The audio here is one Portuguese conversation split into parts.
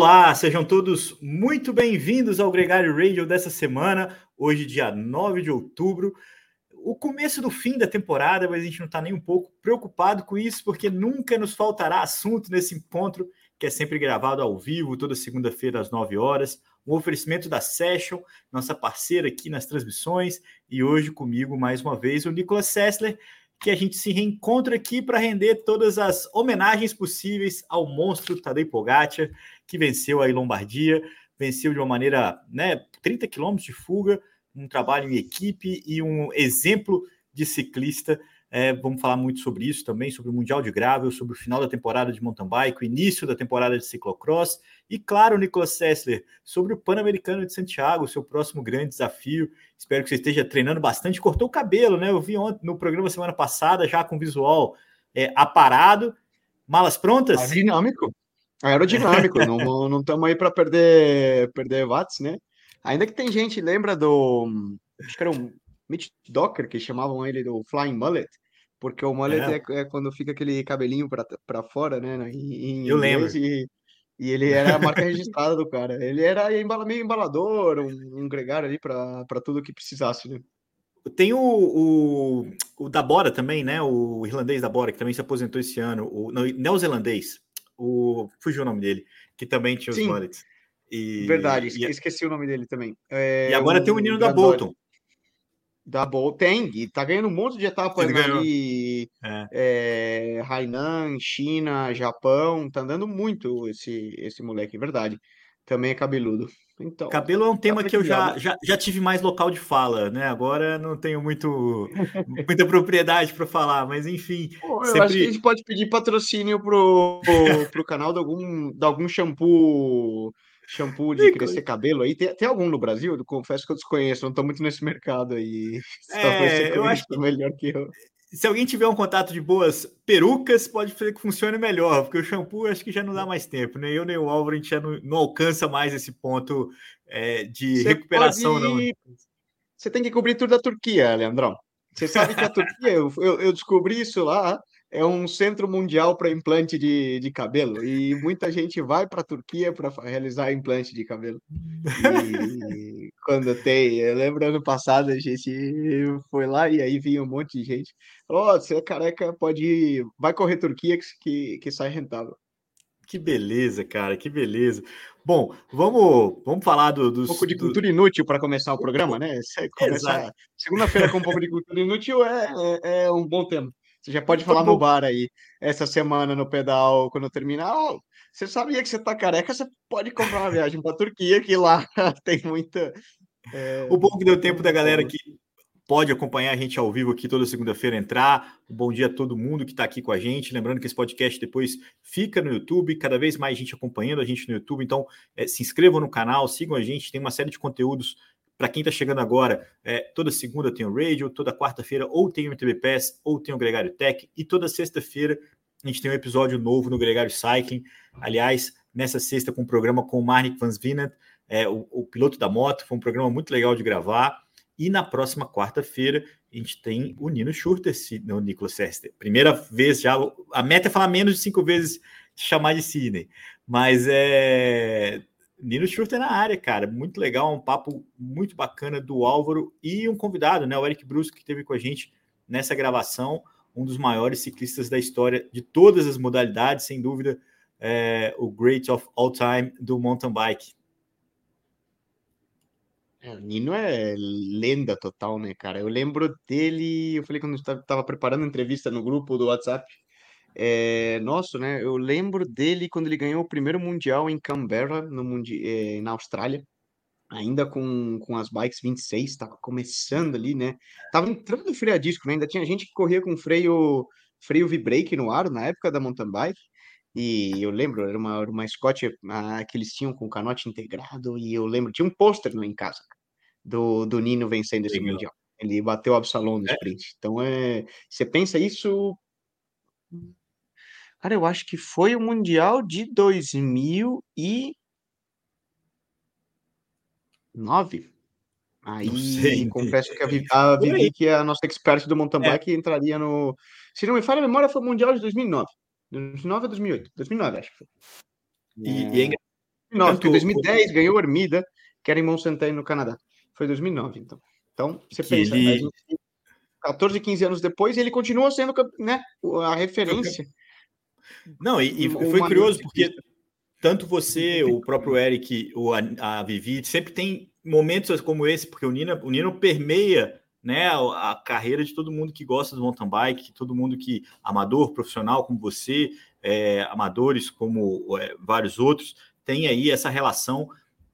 Olá, sejam todos muito bem-vindos ao Gregário Radio dessa semana, hoje, dia 9 de outubro. O começo do fim da temporada, mas a gente não está nem um pouco preocupado com isso, porque nunca nos faltará assunto nesse encontro, que é sempre gravado ao vivo, toda segunda-feira às 9 horas. Um oferecimento da Session, nossa parceira aqui nas transmissões, e hoje comigo, mais uma vez, o Nicolas Sessler, que a gente se reencontra aqui para render todas as homenagens possíveis ao monstro Tadej Pogacar, que venceu aí Lombardia, venceu de uma maneira, né, 30 quilômetros de fuga, um trabalho em equipe e um exemplo de ciclista. É, vamos falar muito sobre isso também, sobre o Mundial de Gravel, sobre o final da temporada de mountain bike, o início da temporada de ciclocross e, claro, Nicolas Sessler, sobre o Pan-Americano de Santiago, seu próximo grande desafio. Espero que você esteja treinando bastante. Cortou o cabelo, né? Eu vi ontem no programa semana passada, já com visual é, aparado. Malas prontas? Aerodinâmico. Aerodinâmico. não estamos aí para perder, perder watts, né? Ainda que tem gente, lembra do. Acho que era um Mitch Docker, que chamavam ele do Flying Mullet, porque o mullet é, é, é quando fica aquele cabelinho para fora, né? Em, em Eu lembro. E, e, ele era a marca registrada do cara. Ele era meio embalador, um, um gregário ali para tudo que precisasse, né? Tem o, o, o, da Bora também, né? O irlandês da Bora, que também se aposentou esse ano. O não, neozelandês. O, fugiu o nome dele, que também tinha os Sim. mullets. E, Verdade, e, esqueci o nome dele também. É, e agora tem o menino da Bolton. Da Bolton, tem, e tá ganhando um monte de etapas ali. É. É, Hainan, China, Japão, tá andando muito esse, esse moleque, verdade. Também é cabeludo. Então, Cabelo é um tema tá que eu já, já, já tive mais local de fala, né? Agora não tenho muito, muita propriedade para falar, mas enfim. Pô, eu sempre... acho que a gente pode pedir patrocínio pro, pro, pro canal de algum, de algum shampoo shampoo de crescer cabelo aí? Tem, tem algum no Brasil? Eu confesso que eu desconheço, não estou muito nesse mercado aí. É, eu acho que melhor que eu. Se alguém tiver um contato de boas perucas, pode fazer que funcione melhor, porque o shampoo acho que já não dá mais tempo, né? Eu nem o Álvaro, a gente já não, não alcança mais esse ponto é, de Você recuperação, pode... não. Você tem que cobrir tudo da Turquia, Leandrão. Você sabe que a Turquia, eu, eu, eu descobri isso lá, é um centro mundial para implante de, de cabelo e muita gente vai para a Turquia para realizar implante de cabelo. E quando tem, eu lembro ano passado a gente foi lá e aí vinha um monte de gente. Falou: oh, você é careca, pode ir, vai correr Turquia que, que sai rentável. Que beleza, cara, que beleza. Bom, vamos, vamos falar do, dos. Um pouco de cultura do... inútil para começar o programa, né? Segunda-feira com um pouco de cultura inútil é, é, é um bom tema. Você já pode falar no bar aí, essa semana no pedal, quando terminar. Oh, você sabia que você tá careca, você pode comprar uma viagem para a Turquia, que lá tem muita. É... O bom que deu tempo da galera que pode acompanhar a gente ao vivo aqui toda segunda-feira entrar. bom dia a todo mundo que está aqui com a gente. Lembrando que esse podcast depois fica no YouTube, cada vez mais gente acompanhando a gente no YouTube. Então, é, se inscrevam no canal, sigam a gente, tem uma série de conteúdos para quem está chegando agora, é, toda segunda tem o Radio, toda quarta-feira ou tem o MTB Pass ou tem o Gregário Tech, e toda sexta-feira a gente tem um episódio novo no Gregário Cycling. Aliás, nessa sexta com o um programa com o Marnik Van Svinent, é, o, o, piloto da moto, foi um programa muito legal de gravar. E na próxima quarta-feira a gente tem o Nino Schurter, no Nicolas Sester. Primeira vez já, a meta é falar menos de cinco vezes chamar de Sidney, mas é Nino Schurter na área, cara. Muito legal, um papo muito bacana do Álvaro e um convidado, né? O Eric Brusco, que esteve com a gente nessa gravação, um dos maiores ciclistas da história de todas as modalidades, sem dúvida, é, o Great of All Time do mountain bike. É, o Nino é lenda total, né, cara? Eu lembro dele, eu falei quando estava preparando a entrevista no grupo do WhatsApp, é, nosso, né? Eu lembro dele quando ele ganhou o primeiro mundial em Canberra, no mundi é, na Austrália, ainda com, com as bikes 26, estava começando ali, né? Tava entrando no freio a disco, né? Ainda tinha gente que corria com freio freio V-brake no aro na época da mountain bike. E eu lembro, era uma, uma Scott ah, que eles tinham com canote integrado, e eu lembro, tinha um pôster em casa do, do Nino vencendo esse Legal. mundial. Ele bateu o Absalom no é? sprint. Então, é, você pensa isso Cara, eu acho que foi o Mundial de 2009. Aí, confesso que a, Vi- a Vivi, que é a nossa expert do mountain É. bike, entraria no. Se não me falha a memória, foi o Mundial de 2009. 2009 ou 2008? 2009, acho que foi. E, e é Não, Tanto... 2010 ganhou Ermida, que era em Mont Saint no Canadá. Foi 2009, então. Então, você que pensa, ele... a gente 14, 15 anos depois, ele continua sendo né, a referência. Não, e, e foi curioso porque tanto você, o próprio Eric, o, a, Vivi, sempre tem momentos como esse, porque o Nino, o Nino permeia né, a, a, carreira de todo mundo que gosta do mountain bike, todo mundo que, amador, profissional como você, é, amadores como é, vários outros, tem aí essa relação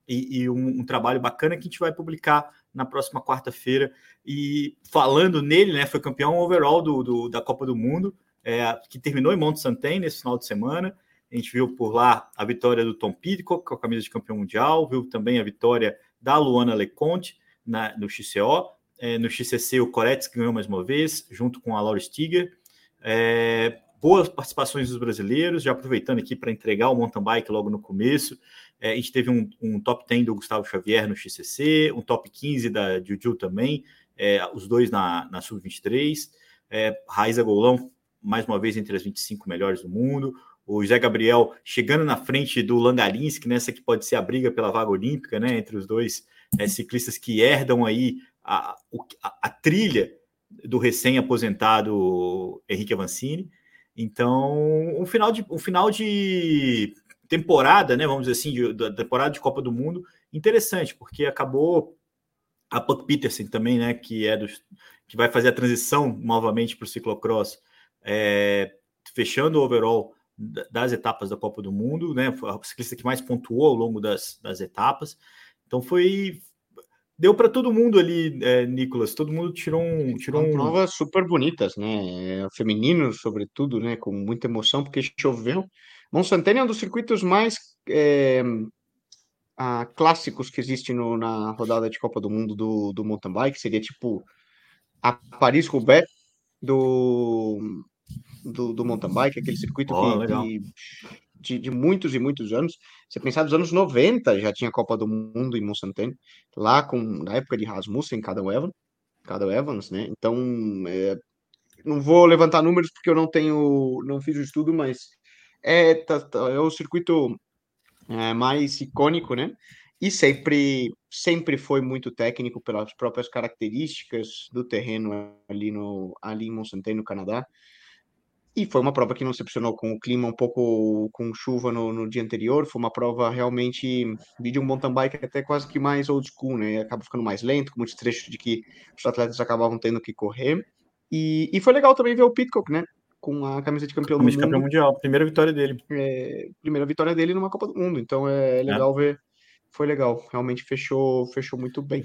e, e um, um, trabalho bacana que a gente vai publicar na próxima quarta-feira. E falando nele, né, foi campeão overall do, do da Copa do Mundo, é, que terminou em Monte Santen nesse final de semana. A gente viu por lá a vitória do Tom Pidcock com a camisa de campeão mundial, viu também a vitória da Luana Leconte na, no XCO. É, no XCC, o Coretes ganhou mais uma vez, junto com a Laura Stiger. É, boas participações dos brasileiros, já aproveitando aqui para entregar o mountain bike logo no começo. É, a gente teve um, um, top 10 do Gustavo Xavier no XCC, um top 15 da Juju também, é, os dois na, na Sub-23. É, Raiza Golão, mais uma vez, entre as 25 melhores do mundo. O José Gabriel chegando na frente do Langalinski, nessa que pode ser a briga pela vaga olímpica, né, entre os dois é, ciclistas que herdam aí a, a, a trilha do recém-aposentado Henrique Avancini. Então, um final de, um final de temporada, né, vamos dizer assim, de, da temporada de Copa do Mundo, interessante, porque acabou a Puck Peterson também, né, que é dos, que vai fazer a transição novamente para o ciclocross, é, fechando o overall das etapas da Copa do Mundo, né, foi a ciclista que mais pontuou ao longo das, das etapas. Então foi deu para todo mundo ali, é, Nicolas. Todo mundo tirou um. Tirou um... provas super bonitas, né? Femininos, sobretudo, né? Com muita emoção, porque choveu. Monsantene é um dos circuitos mais é, ah, clássicos que existe no, na rodada de Copa do Mundo do, do mountain bike. Seria tipo a Paris-Roubaix do, do, do mountain bike, aquele circuito oh, que, de, de, muitos e muitos anos. Você pensar dos anos 90 já tinha Copa do Mundo em Monsantene, lá com na época de Rasmussen, cada Evans, cada Evans, né? Então, é, não vou levantar números porque eu não tenho, não fiz o estudo, mas é, tá, tá, é o circuito é, mais icônico, né? E sempre, sempre foi muito técnico pelas próprias características do terreno ali no ali em Mont-Saint, no Canadá. E foi uma prova que não decepcionou com o clima um pouco com chuva no, no dia anterior. Foi uma prova realmente de um mountain bike até quase que mais old school, né? Acaba ficando mais lento, com muitos trechos de que os atletas acabavam tendo que correr. E, e foi legal também ver o Pitcock, né? Com a camisa de campeão camisa do mundo. campeão mundial, primeira vitória dele. É, primeira vitória dele numa Copa do Mundo. Então é legal é. ver. Foi legal. Realmente fechou, fechou muito bem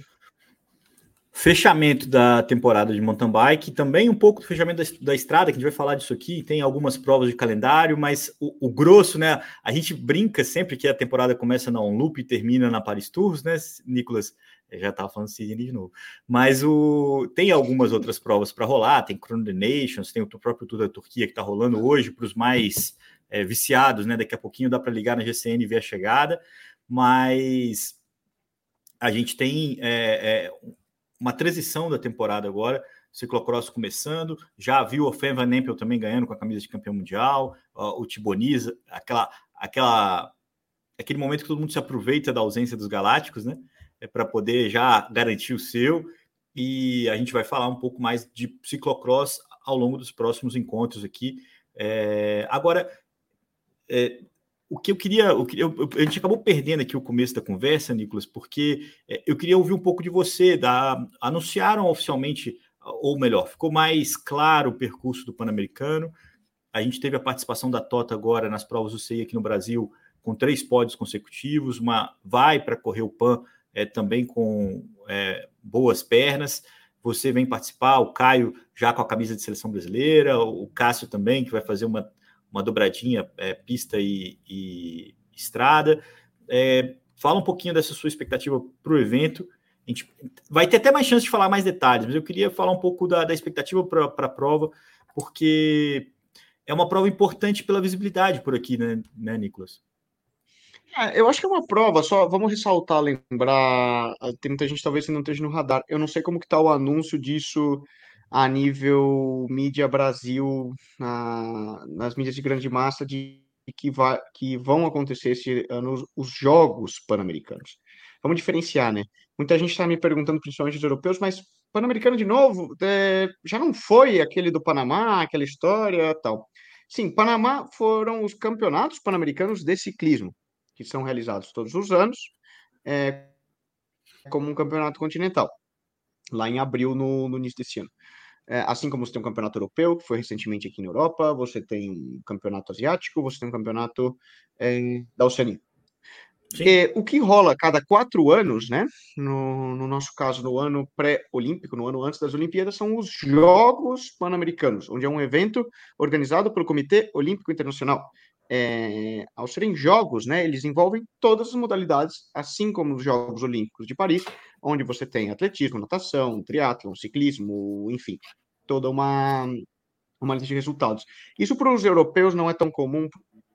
fechamento da temporada de mountain bike, também um pouco do fechamento da, da, estrada, que a gente vai falar disso aqui, tem algumas provas de calendário, mas o, o, grosso, né? A gente brinca sempre que a temporada começa na Loop e termina na Paris Tours, né, Nicolas? Eu já estava falando Sydney de novo. Mas o, tem algumas outras provas para rolar, tem Chrono the Nations, tem o próprio Tour da Turquia que está rolando hoje para os mais é, viciados, né? Daqui a pouquinho dá para ligar na GCN e ver a chegada, mas a gente tem é, é, uma transição da temporada agora, ciclocross começando, já viu o Fen Van Empel também ganhando com a camisa de campeão mundial, o Tiboniza, aquela, aquela, aquele momento que todo mundo se aproveita da ausência dos galácticos, né, é para poder já garantir o seu, e a gente vai falar um pouco mais de ciclocross ao longo dos próximos encontros aqui. É, agora, é, o que eu queria, o que eu, a gente acabou perdendo aqui o começo da conversa, Nicolas, porque é, eu queria ouvir um pouco de você. Da, anunciaram oficialmente, ou melhor, ficou mais claro o percurso do Pan-Americano. A gente teve a participação da Tota agora nas provas do CI aqui no Brasil, com três pódios consecutivos. Uma vai para correr o Pan é, também com é, boas pernas. Você vem participar, o Caio já com a camisa de seleção brasileira, o Cássio também, que vai fazer uma uma dobradinha é, pista e, e estrada. É, fala um pouquinho dessa sua expectativa para o evento. A gente vai ter até mais chance de falar mais detalhes, mas eu queria falar um pouco da, da expectativa para a prova, porque é uma prova importante pela visibilidade por aqui, né, né Nicolas? É, eu acho que é uma prova, só vamos ressaltar, lembrar, tem muita gente talvez que não esteja no radar. Eu não sei como que está o anúncio disso a nível mídia Brasil, na, nas mídias de grande massa, de que, vai, que vão acontecer esse ano os Jogos Pan-Americanos. Vamos diferenciar, né? Muita gente está me perguntando, principalmente os europeus, mas Pan-Americano de novo, é, já não foi aquele do Panamá, aquela história tal. Sim, Panamá foram os campeonatos pan-americanos de ciclismo, que são realizados todos os anos, é, como um campeonato continental, lá em abril, no, no início desse ano. É, assim como você tem um campeonato europeu, que foi recentemente aqui na Europa, você tem um campeonato asiático, você tem um campeonato é, da Oceania. O que rola cada quatro anos, né? No, no nosso caso, no ano pré-olímpico, no ano antes das Olimpíadas, são os Jogos Pan-Americanos, onde é um evento organizado pelo Comitê Olímpico Internacional. É, ao serem jogos, né, eles envolvem todas as modalidades, assim como os Jogos Olímpicos de Paris, onde você tem atletismo, natação, triatlon, ciclismo, enfim, toda uma, uma lista de resultados. Isso para os europeus não é tão comum,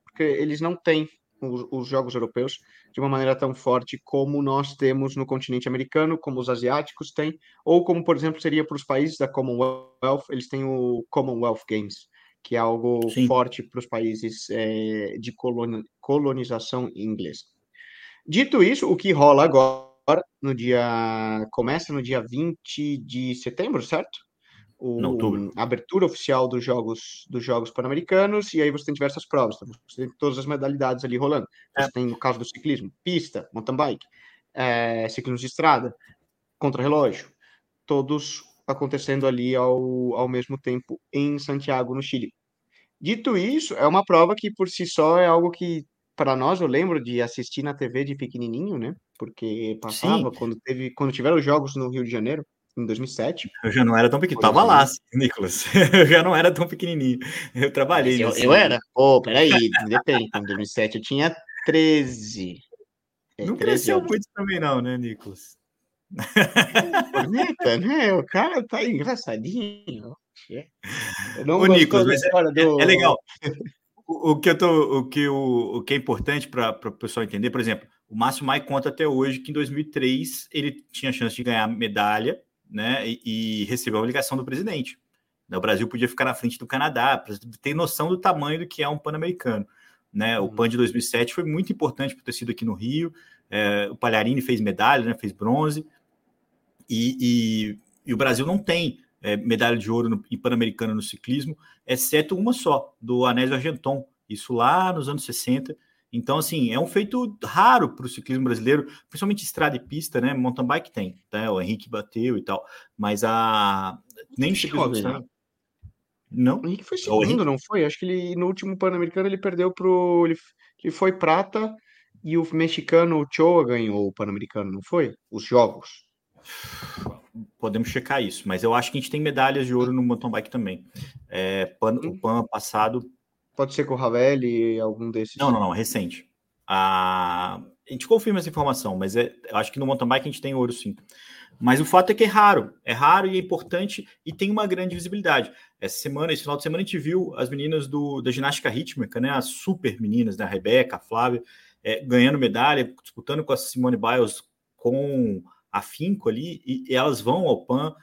porque eles não têm os, os, jogos europeus de uma maneira tão forte como nós temos no continente americano, como os asiáticos têm, ou como, por exemplo, seria para os países da Commonwealth, eles têm o Commonwealth Games, que é algo Sim. forte para os países é, de colonização inglesa. Dito isso, o que rola agora, no dia. começa no dia 20 de setembro, certo? o, a abertura oficial dos jogos dos jogos pan-americanos e aí você tem diversas provas, então você tem todas as modalidades ali rolando. Você é. tem no caso do ciclismo, pista, mountain bike, é, ciclismo de estrada, contra-relógio, todos acontecendo ali ao, ao mesmo tempo em Santiago, no Chile. Dito isso, é uma prova que por si só é algo que para nós eu lembro de assistir na TV de pequenininho, né? Porque passava Sim. quando teve quando tiveram os jogos no Rio de Janeiro em 2007. Eu já não era tão pequeno. Tava lá, Nicolas. Eu já não era tão pequenininho. Eu trabalhei. Eu, eu, era? Pô, oh, peraí, depende. Em 2007 eu tinha 13. É, não 13 cresceu anos. muito também, não, né, Nicolas? Bonita, né? O cara tá engraçadinho. Não Ô, Nicolas, é, do... é, legal. O, o, que eu tô, o que o, o que é importante para o pessoal entender, por exemplo, o Márcio Mai conta até hoje que em 2003 ele tinha chance de ganhar medalha né, e, e recebeu a ligação do presidente. O Brasil podia ficar na frente do Canadá, para ter noção do tamanho do que é um Pan-Americano. Né? O uhum. PAN de 2007 foi muito importante por ter sido aqui no Rio. É, o Palharini fez medalha, né, fez bronze. E, e, e o Brasil não tem é, medalha de ouro no, em Pan-Americano no ciclismo, exceto uma só, do Anésio Argenton. Isso lá nos anos 60. Então, assim, é um feito raro para o ciclismo brasileiro, principalmente estrada e pista, né? Mountain bike tem, tá? O Henrique bateu e tal, mas a. Nem ciclismo né? Não. O Henrique foi segundo, o Henrique... não foi? Acho que ele no último Pan-Americano ele perdeu pro. Ele, ele foi prata e o mexicano o Choa ganhou o Pan-Americano, não foi? Os jogos. Podemos checar isso, mas eu acho que a gente tem medalhas de ouro no mountain bike também. É, pan, o hum. Pan passado Pode ser com o Ravelli, algum desses? Não, não, não, recente. A, a gente confirma essa informação, mas é, eu acho que no mountain bike a gente tem ouro sim. Mas o fato é que é raro, é raro e é importante e tem uma grande visibilidade. Essa semana, esse final de semana, a gente viu as meninas do, da ginástica rítmica, né? As super meninas, né? A Rebeca, a Flávia, é, ganhando medalha, disputando com a Simone Biles com afinco ali, e, e elas vão ao PAN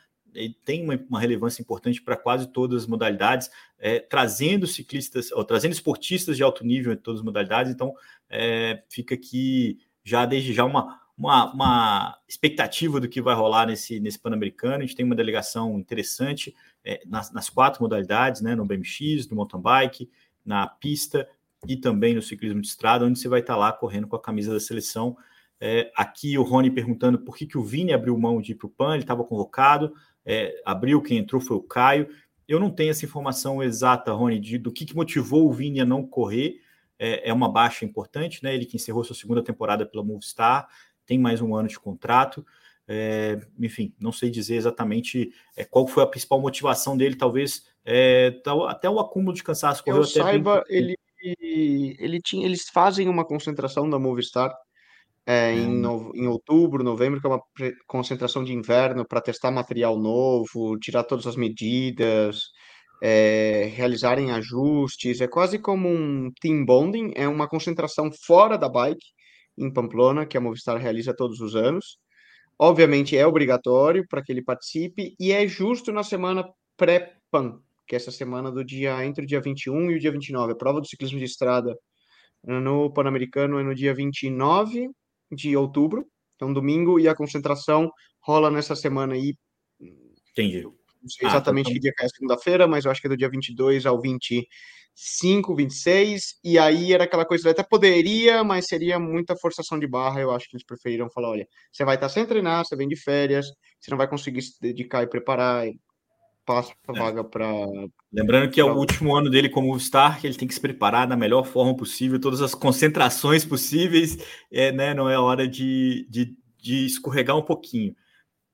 tem uma, uma relevância importante para quase todas as modalidades, é, trazendo ciclistas, ou trazendo esportistas de alto nível em todas as modalidades. Então, é, fica aqui já desde já uma, uma, uma, expectativa do que vai rolar nesse, nesse Pan-Americano. A gente tem uma delegação interessante é, nas, nas, quatro modalidades, né, no BMX, no mountain bike, na pista e também no ciclismo de estrada, onde você vai estar lá correndo com a camisa da seleção. É, aqui o Rony perguntando por que, que o Vini abriu mão de ir para o PAN, ele estava convocado é, abriu, quem entrou foi o Caio. Eu não tenho essa informação exata, Rony, de, do que, que motivou o Vini a não correr. É, é, uma baixa importante, né? Ele que encerrou sua segunda temporada pela Movistar, tem mais um ano de contrato. É, enfim, não sei dizer exatamente é, qual foi a principal motivação dele, talvez é, até o acúmulo de cansaço. Eu saiba, bem... ele, ele tinha, eles fazem uma concentração da Movistar é, em, no, em outubro, novembro, que é uma concentração de inverno para testar material novo, tirar todas as medidas, é, realizarem ajustes. É quase como um team bonding, é uma concentração fora da bike em Pamplona, que a Movistar realiza todos os anos. Obviamente é obrigatório para que ele participe e é justo na semana pré-PAN, que é essa semana do dia entre o dia 21 e o dia 29, a prova do ciclismo de estrada No Pan-Americano é no dia 29 de outubro, então domingo, e a concentração rola nessa semana aí. Entendi. Não sei exatamente ah, então... que dia é segunda-feira, mas eu acho que é do dia 22 ao 25, 26, e aí era aquela coisa, até poderia, mas seria muita forçação de barra, eu acho que eles preferiram falar, olha, você vai estar sem treinar, você vem de férias, você não vai conseguir se dedicar e preparar, passa a é. vaga para. Lembrando que é o último ano dele como star, que ele tem que se preparar da melhor forma possível, todas as concentrações possíveis, é, né? Não é hora de, de, de escorregar um pouquinho.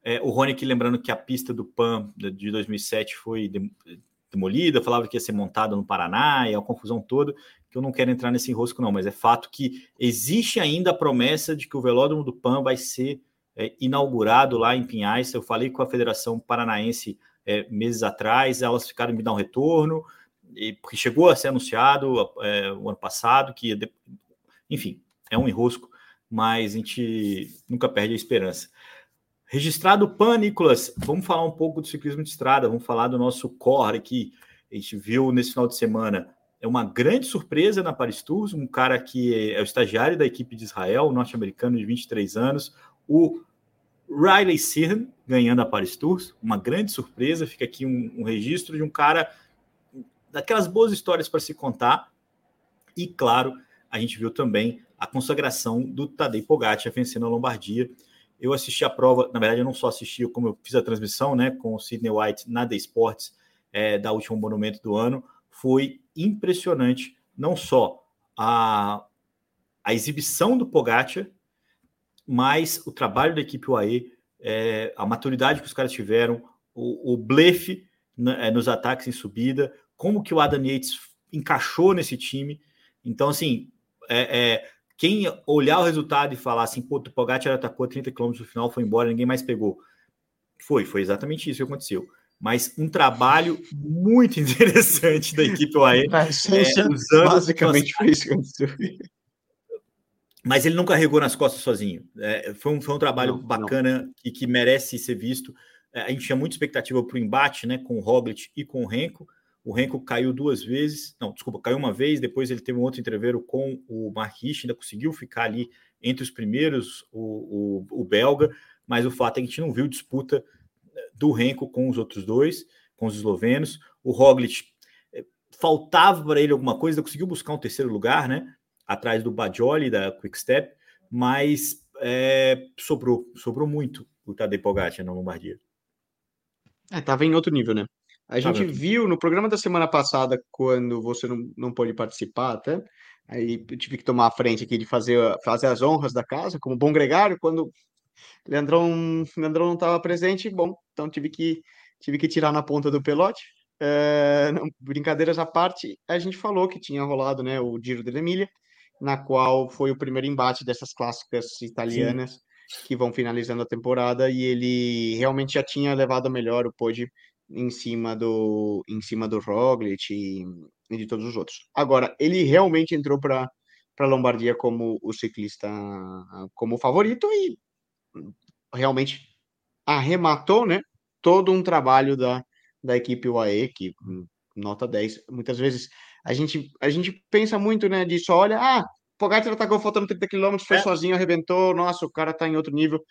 É, o Rony aqui lembrando que a pista do PAN de 2007 foi demolida, falava que ia ser montada no Paraná, e a confusão toda, que eu não quero entrar nesse enrosco não, mas é fato que existe ainda a promessa de que o velódromo do PAN vai ser é, inaugurado lá em Pinhais. Eu falei com a Federação Paranaense é, meses atrás, elas ficaram me dar um retorno, e, porque chegou a ser anunciado é, o ano passado, que, enfim, é um enrosco, mas a gente nunca perde a esperança. Registrado PAN, Nicolas, vamos falar um pouco do ciclismo de estrada, vamos falar do nosso core que a gente viu nesse final de semana. É uma grande surpresa na Paris Tours, um cara que é o estagiário da equipe de Israel, norte-americano de 23 anos, o Riley Sirhan ganhando a Paris Tours, uma grande surpresa. Fica aqui um, um registro de um cara daquelas boas histórias para se contar. E claro, a gente viu também a consagração do Tadej Pogacar vencendo a Lombardia. Eu assisti a prova, na verdade, eu não só assisti, como eu fiz a transmissão, né, com o Sidney White na The Sports é, da última monumento do ano. Foi impressionante, não só a, a exibição do Pogacar, mas o trabalho da equipe UAE, é, a maturidade que os caras tiveram, o, o blefe né, é, nos ataques em subida, como que o Adam Yates encaixou nesse time. Então, assim, é, é, quem olhar o resultado e falar assim, pô, o Pogacar atacou 30 km no final, foi embora, ninguém mais pegou. Foi, foi exatamente isso que aconteceu. Mas um trabalho muito interessante da equipe UAE. É, usando basicamente foi isso que aconteceu mas ele não carregou nas costas sozinho. É, foi, um, foi um trabalho não, bacana não. E que merece ser visto. É, a gente tinha muita expectativa para o embate né, com o Roglic e com o Renko. O Renko caiu duas vezes, não, desculpa, caiu uma vez, depois ele teve um outro entreveiro com o Marquich, ainda conseguiu ficar ali entre os primeiros, o, o, o, belga, mas o fato é que a gente não viu disputa é, do Renko com os outros dois, com os eslovenos. O Roglic é, faltava para ele alguma coisa, conseguiu buscar um terceiro lugar, né? Atrás do Bajoli, da Quickstep, mas é, sobrou, sobrou muito o Tadej Pogacar na Lombardia. É, tava em outro nível, né? A gente viu no programa da semana passada, quando você não, não pôde participar até, aí eu tive que tomar a frente aqui de fazer, fazer as honras da casa, como bom gregário, quando Leandrão, Leandrão não estava presente, bom, então tive que, tive que tirar na ponta do pelote. É, não, brincadeiras à parte, a gente falou que tinha rolado né, o Giro da Emília, na qual foi o primeiro embate dessas clássicas italianas Sim. que vão finalizando a temporada e ele realmente já tinha levado a melhor o pódio em cima do em cima do Roglic e, e de todos os outros. Agora, ele realmente entrou para para Lombardia como o ciclista como favorito e realmente arrematou, né, todo um trabalho da, da equipe UAE que nota 10, muitas vezes a gente, a gente pensa muito, né, disso, olha, ah, Pogacar atacou faltando 30 km, foi é. sozinho, arrebentou, nossa, o cara tá em outro nível.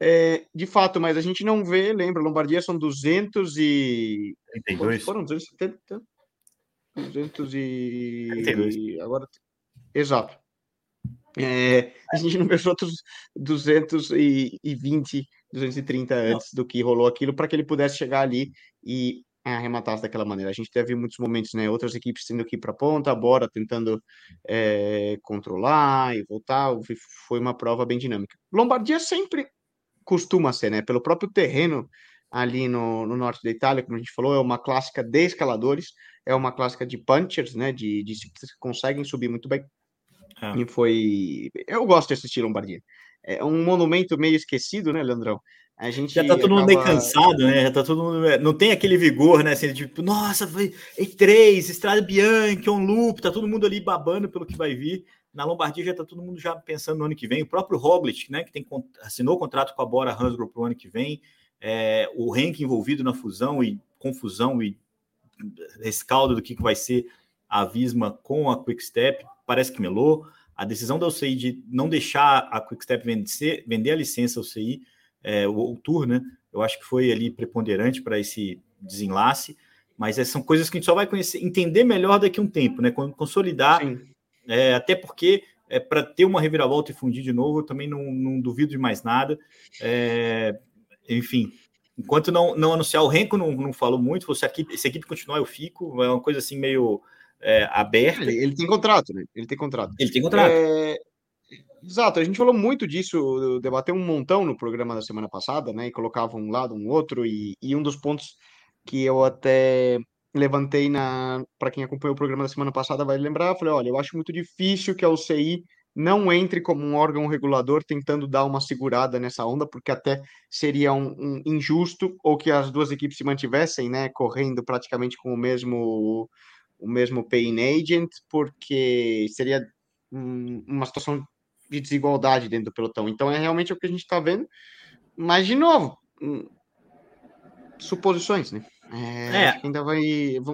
É, de fato, mas a gente não vê, lembra, Lombardia são 200 e... 32? Foram 270? 200 e... 32. Agora, exato. É, a gente não vê os outros 220, 230 antes do que rolou aquilo para que ele pudesse chegar ali e arrematasse daquela maneira. A gente teve muitos momentos, né? Outras equipes tendo que ir para a ponta, Bora tentando é, controlar e voltar. Foi uma prova bem dinâmica. Lombardia sempre costuma ser, né? Pelo próprio terreno ali no, no, norte da Itália, como a gente falou, é uma clássica de escaladores, é uma clássica de punchers, né? De, de ciclistas que conseguem subir muito bem. É. E foi. Eu gosto de assistir Lombardia. É um monumento meio esquecido, né, Leandrão? A gente já tá todo mundo meio cansado, né? Já tá todo mundo. É, não tem aquele vigor, né? Assim, tipo, nossa, foi E3, Estrada Bianchi, On Loop, tá todo mundo ali babando pelo que vai vir. Na Lombardia já tá todo mundo já pensando no ano que vem. O próprio Roglic, né? Que tem, assinou o contrato com a Bora Hansgrohe pro ano que vem. É, o Henk envolvido na fusão e confusão e rescaldo do que, que vai ser a Visma com a Quick Step. parece que melou. A decisão da UCI de não deixar a Quickstep vender, vender a licença UCI, é, o, o Tour, né? Eu acho que foi ali preponderante para esse desenlace. Mas é, são coisas que a gente só vai conhecer, entender melhor daqui a um tempo, né? Consolidar, é, até porque é, para ter uma reviravolta e fundir de novo, eu também não, não duvido de mais nada. É, enfim, enquanto não, não anunciar o Renko, não, não falo muito. Se a, equipe, se a equipe continuar, eu fico. É uma coisa assim meio é, aberta. Ele, ele, tem contrato, né? Ele tem contrato. Ele tem contrato. É... Exato, a gente falou muito disso, debateu um montão no programa da semana passada, né? E colocava um lado, um outro, e, e um dos pontos que eu até levantei na para quem acompanhou o programa da semana passada vai lembrar, falei, olha, eu acho muito difícil que a UCI não entre como um órgão regulador tentando dar uma segurada nessa onda, porque até seria um, um injusto ou que as duas equipes se mantivessem, né, correndo praticamente com o mesmo o mesmo paying agent, porque seria um, uma situação de desigualdade dentro do pelotão. Então é realmente o que a gente está vendo. Mas de novo, hum, suposições, né? É, é. ainda vai.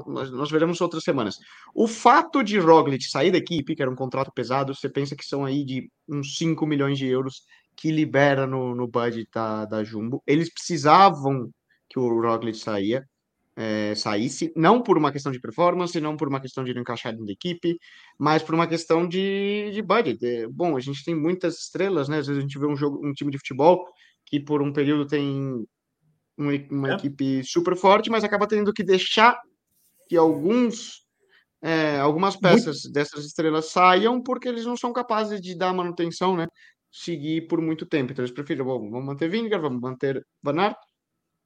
Nós veremos outras semanas. O fato de Roglic sair da equipe, que era um contrato pesado, você pensa que são aí de uns 5 milhões de euros que libera no, no budget da, da Jumbo. Eles precisavam que o Roglic saía, é, saísse, não por uma questão de performance, não por uma questão de não encaixar dentro da equipe, mas por uma questão de, de budget. É, bom, a gente tem muitas estrelas, né? Às vezes a gente vê um jogo, um time de futebol que por um período tem uma, uma é. equipe super forte, mas acaba tendo que deixar que alguns é, algumas peças muito... dessas estrelas saiam porque eles não são capazes de dar manutenção, né? Seguir por muito tempo. Então eles preferem, bom, vamos manter Vingar, vamos manter Van Aert.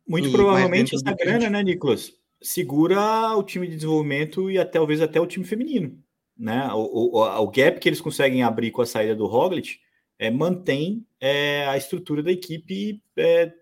Muito e, provavelmente essa grana, né, Nicolas? Segura o time de desenvolvimento e até, talvez até o time feminino. Né? O, o, o gap que eles conseguem abrir com a saída do Roglic é, mantém é, a estrutura da equipe é,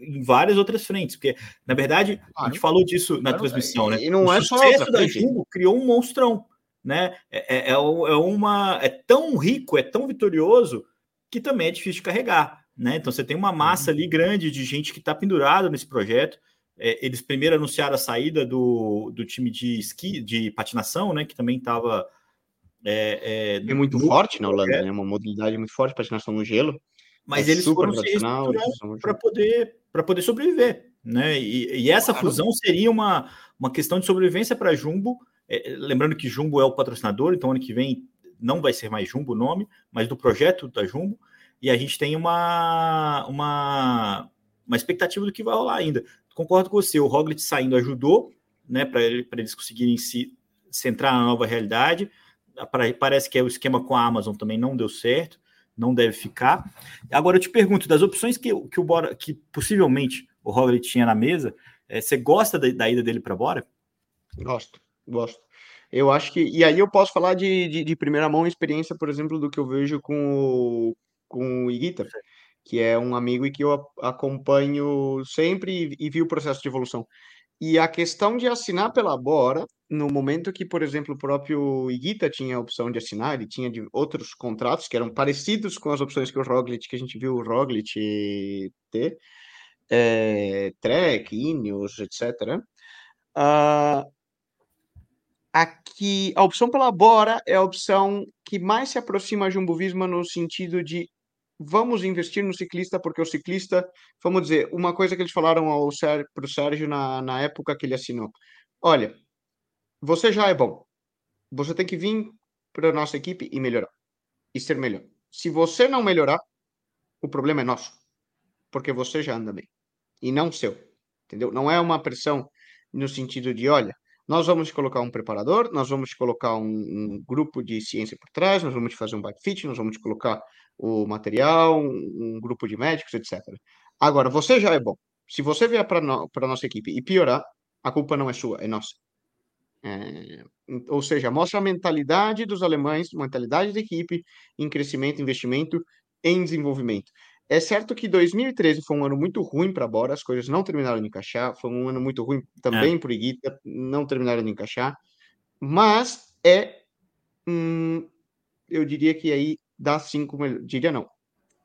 em várias outras frentes, porque na verdade a gente falou disso na transmissão, né? E não o é só sucesso da Jumbo criou um monstrão, né? É, é, é, é, uma é tão rico, é tão vitorioso que também é difícil de carregar, né? Então você tem uma massa ali grande de gente que está pendurada nesse projeto. É, eles primeiro anunciaram a saída do, do time de esqui, de patinação, né? Que também estava é, é, é, muito forte na Holanda, né? Uma modalidade muito forte, patinação no gelo mas é eles foram se para poder, poder sobreviver. Né? E, e essa claro. fusão seria uma, uma questão de sobrevivência para Jumbo. É, lembrando que Jumbo é o patrocinador, então ano que vem não vai ser mais Jumbo o nome, mas do projeto da Jumbo. E a gente tem uma, uma, uma expectativa do que vai rolar ainda. Concordo com você, o Roglic saindo ajudou né, para eles conseguirem se centrar na nova realidade. Parece que é o esquema com a Amazon também não deu certo não deve ficar. Agora eu te pergunto, das opções que, que o Bora, que possivelmente o Roglic tinha na mesa, é, você gosta da, da ida dele para Bora? Gosto, gosto. Eu acho que. E aí eu posso falar de, de, de, primeira mão experiência, por exemplo, do que eu vejo com o, com o Iguita, que é um amigo e que eu acompanho sempre e, e vi o processo de evolução. E a questão de assinar pela Bora, no momento que, por exemplo, o próprio Iguita tinha a opção de assinar, ele tinha de outros contratos que eram parecidos com as opções que o Roglic, que a gente viu o Roglic ter, é, Trek, Ineos, etc. Uh, aqui, a opção pela Bora é a opção que mais se aproxima a Jumbo Visma no sentido de vamos investir no ciclista, porque o ciclista, vamos dizer, uma coisa que eles falaram para o Sérgio na, na época que ele assinou. Olha, você já é bom. Você tem que vir para nossa equipe e melhorar. E ser melhor. Se você não melhorar, o problema é nosso. Porque você já anda bem. E não seu. Entendeu? Não é uma pressão no sentido de, olha, nós vamos colocar um preparador, nós vamos colocar um, um, grupo de ciência por trás, nós vamos fazer um bike fit, nós vamos colocar o material, um, um grupo de médicos, etc. Agora, você já é bom. Se você vier para no, a nossa equipe e piorar, a culpa não é sua, é nossa. É, ou seja, mostra a mentalidade dos alemães, mentalidade da equipe em crescimento, investimento em desenvolvimento. É certo que 2013 foi um ano muito ruim para a Bora, as coisas não terminaram de encaixar, foi um ano muito ruim também é. para o Iguita, não terminaram de encaixar, mas é, hum, eu diria que aí dá cinco, diria não,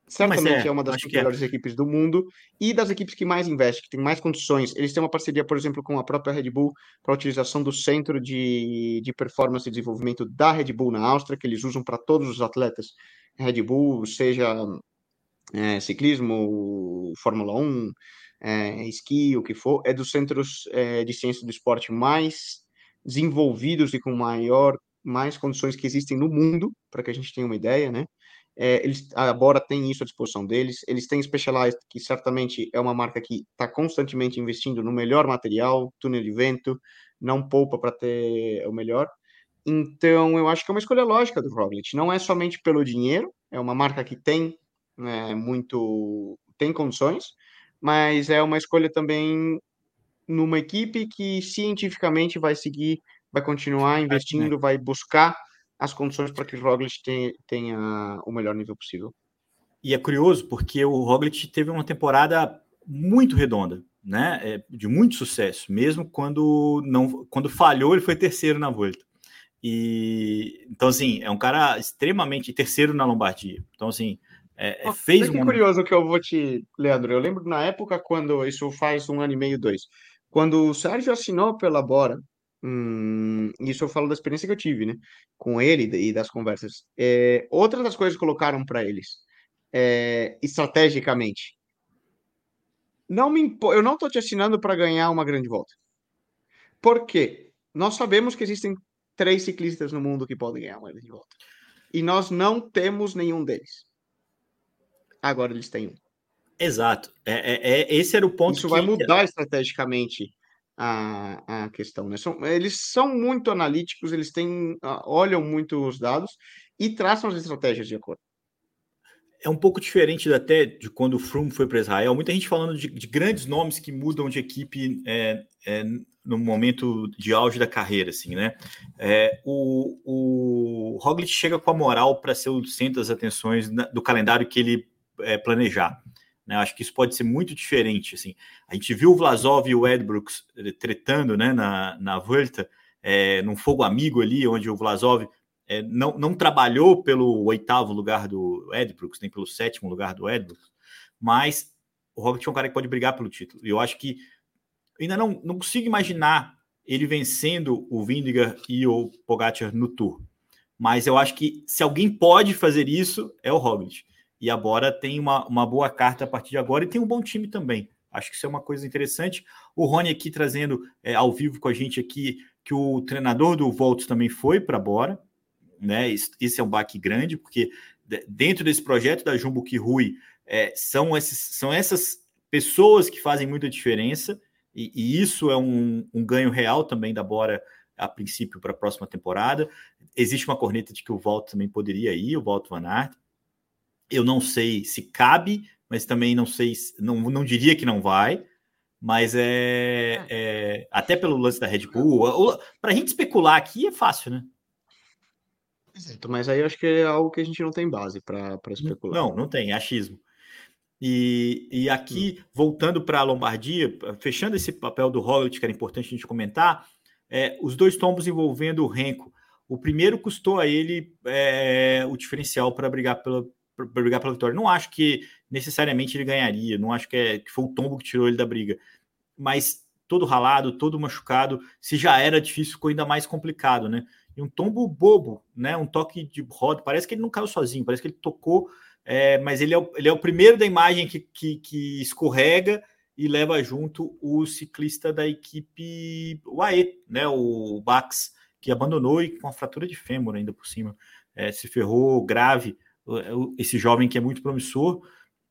Certamente é, é, uma das é. melhores é. equipes do mundo e das equipes que mais investe, que tem mais condições. Eles têm uma parceria, por exemplo, com a própria Red Bull para a utilização do centro de, de performance e desenvolvimento da Red Bull na Áustria, que eles usam para todos os atletas Red Bull, seja é, ciclismo, Fórmula 1, é, esqui, o que for, é dos centros é, de ciência do esporte mais desenvolvidos e com maior mais condições que existem no mundo, para que a gente tenha uma ideia, né? É, eles, a Bora tem isso à disposição deles. Eles têm Specialized, que certamente é uma marca que está constantemente investindo no melhor material, túnel de vento, não poupa para ter o melhor. Então, eu acho que é uma escolha lógica do Roglic. Não é somente pelo dinheiro, é uma marca que tem né, muito, tem condições, mas é uma escolha também numa equipe que cientificamente vai seguir, vai continuar investindo, vai buscar as condições para que o Roglic tenha, tenha o melhor nível possível. E é curioso porque o Roglic teve uma temporada muito redonda, né? É, de muito sucesso, mesmo quando não, quando falhou, ele foi terceiro na volta. E então assim é um cara extremamente terceiro na Lombardia. Então assim é, é fez um curioso que eu vou te, Leandro. Eu lembro na época quando isso faz um ano e meio, dois, quando o Sérgio assinou pela Bora, Hum, isso eu falo da experiência que eu tive, né? Com ele e das conversas. É, outra das coisas que colocaram para eles, é, estrategicamente, não me impo... eu não estou te assinando para ganhar uma grande volta. Por quê? Nós sabemos que existem três ciclistas no mundo que podem ganhar uma grande volta. E nós não temos nenhum deles. Agora eles têm um. Exato. É, é, é esse era o ponto. Isso que... vai mudar estrategicamente a, a questão. Né? São, eles são muito analíticos, eles têm, olham muito os dados e traçam as estratégias de acordo. É um pouco diferente até de quando o Froome foi para Israel. Muita gente falando de, de, grandes nomes que mudam de equipe é, é, no momento de auge da carreira, assim, né? É, o, o Roglic chega com a moral para ser o centro das atenções do calendário que ele é, planejar. Né? Acho que isso pode ser muito diferente. Assim. A gente viu o Vlasov e o Edbrooks eh, tretando né, na, na Volta, é, num fogo amigo ali, onde o Vlasov é, não, não trabalhou pelo oitavo lugar do Edbrooks, nem pelo sétimo lugar do Edbrooks, mas o Roglic é um cara que pode brigar pelo título. E eu acho que ainda não, não consigo imaginar ele vencendo o Vindigar e o Pogacar no Tour. Mas eu acho que se alguém pode fazer isso, é o Roglic e a Bora tem uma, uma boa carta a partir de agora e tem um bom time também. Acho que isso é uma coisa interessante. O Rony aqui trazendo é, ao vivo com a gente aqui que o treinador do Volts também foi para Bora, né? Isso, é um baque grande, porque dentro desse projeto da Jumbo que Rui é, são, esses, são essas pessoas que fazem muita diferença, e, e isso é um, um, ganho real também da Bora a princípio para a próxima temporada. Existe uma corneta de que o Volto também poderia ir, o Volto Van Aert, eu não sei se cabe, mas também não sei, não, não diria que não vai. Mas é, é, é até pelo lance da Red Bull, para a gente especular aqui é fácil, né? Exato, mas aí eu acho que é algo que a gente não tem base para especular. Não, não tem, é achismo. E, e aqui, hum. voltando para a Lombardia, fechando esse papel do Roglic, que era importante a gente comentar, é, os dois tombos envolvendo o Renko. O primeiro custou a ele é, o diferencial para brigar pela, para brigar pela vitória. Não acho que necessariamente ele ganharia, não acho que, é, que foi o tombo que tirou ele da briga, mas todo ralado, todo machucado, se já era difícil, ficou ainda mais complicado, né? E um tombo bobo, né? Um toque de roda, parece que ele não caiu sozinho, parece que ele tocou, é, mas ele é, o, ele é o primeiro da imagem que, que, que escorrega e leva junto o ciclista da equipe UAE, né? O Bax, que abandonou e com uma fratura de fêmur ainda por cima. É, se ferrou grave esse jovem que é muito promissor.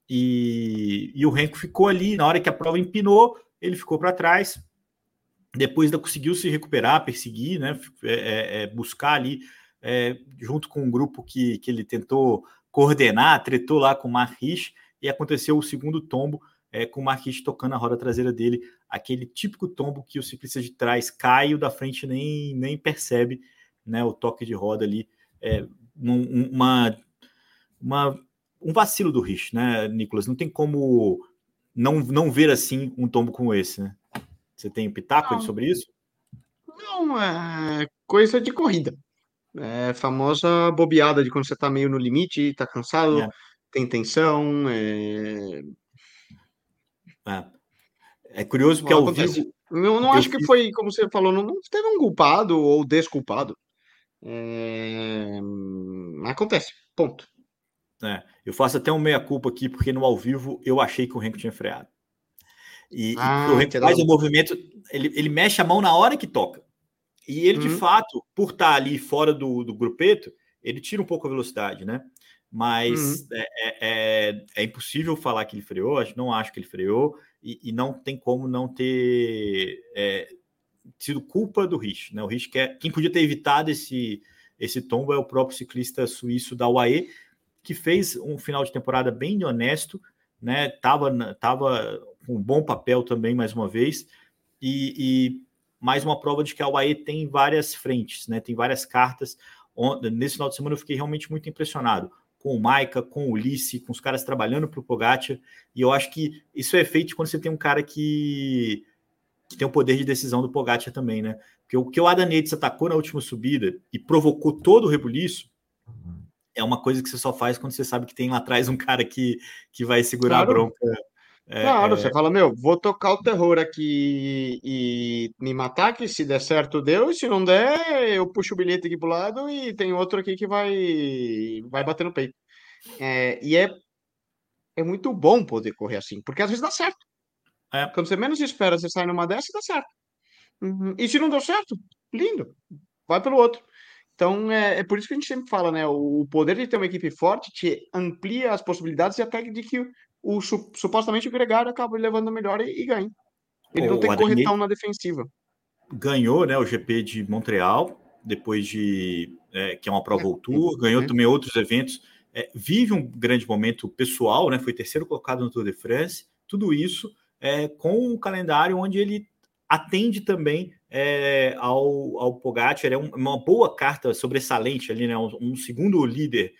E, e o Renko ficou ali, na hora que a prova empinou, ele ficou para trás. Depois ainda conseguiu se recuperar, perseguir, né, é, é, é, buscar ali, é, junto com um grupo que, que ele tentou coordenar, tretou lá com o Marquis, e aconteceu o segundo tombo, é, com o Marquis tocando a roda traseira dele, aquele típico tombo que o ciclista de trás cai, o da frente nem, nem percebe né, o toque de roda ali. É, uma uma, um vacilo do Rich, né, Nicolas? Não tem como não, não ver assim um tombo como esse, né? Você tem pitaco sobre isso? Não, é coisa de corrida. É famosa bobeada de quando você tá meio no limite, tá cansado, é. tem tensão. É, é, é curioso porque ao vivo. Não, não acho fiz... que foi, como você falou, não, não teve um culpado ou desculpado. É... Acontece, ponto. É, eu faço até um meia-culpa aqui, porque no ao vivo eu achei que o Renko tinha freado. E, ah, e o Renko faz o movimento, ele, ele mexe a mão na hora que toca. E ele, uhum. de fato, por estar ali fora do, do grupeto, ele tira um pouco a velocidade, né? Mas uhum. é, é, é, é, impossível falar que ele freou, não acho que ele freou, e, e não tem como não ter é, sido culpa do Rich. Né? O Rich, quer, quem podia ter evitado esse, esse tombo é o próprio ciclista suíço da UAE, que fez um final de temporada bem honesto, né? Tava, tava com um bom papel também, mais uma vez, e, e mais uma prova de que a UAE tem várias frentes, né? Tem várias cartas. Nesse final de semana eu fiquei realmente muito impressionado com o Maica, com o Ulisses, com os caras trabalhando para o Pogacar, e eu acho que isso é feito quando você tem um cara que, que tem o poder de decisão do Pogacar também, né? Porque o que o Adam Yates atacou na última subida e provocou todo o rebuliço, é uma coisa que você só faz quando você sabe que tem lá atrás um cara que, que vai segurar claro. a bronca. É, claro, é... você fala, meu, vou tocar o terror aqui e me matar, que se der certo, deu, e se não der, eu puxo o bilhete aqui pro lado e tem outro aqui que vai, vai bater no peito. É, e é, é muito bom poder correr assim, porque às vezes dá certo. É. Quando você menos espera, você sai numa dessa e dá certo. Uhum. E se não deu certo, lindo, vai pelo outro. Então, é, é por isso que a gente sempre fala, né? O poder de ter uma equipe forte te amplia as possibilidades e até de que o, o supostamente o Gregário acaba levando melhor e, e ganha. Ele Pô, não tem que correr tão na defensiva. Ganhou, né, o GP de Montreal, depois de... É, que é uma prova é, Tour, ganhou é. também outros eventos. É, vive um grande momento pessoal, né? Foi terceiro colocado no Tour de France. Tudo isso é, com um calendário onde ele atende também é, ao, ao Pogacar, é uma boa carta sobressalente ali, né? Um, um, segundo líder,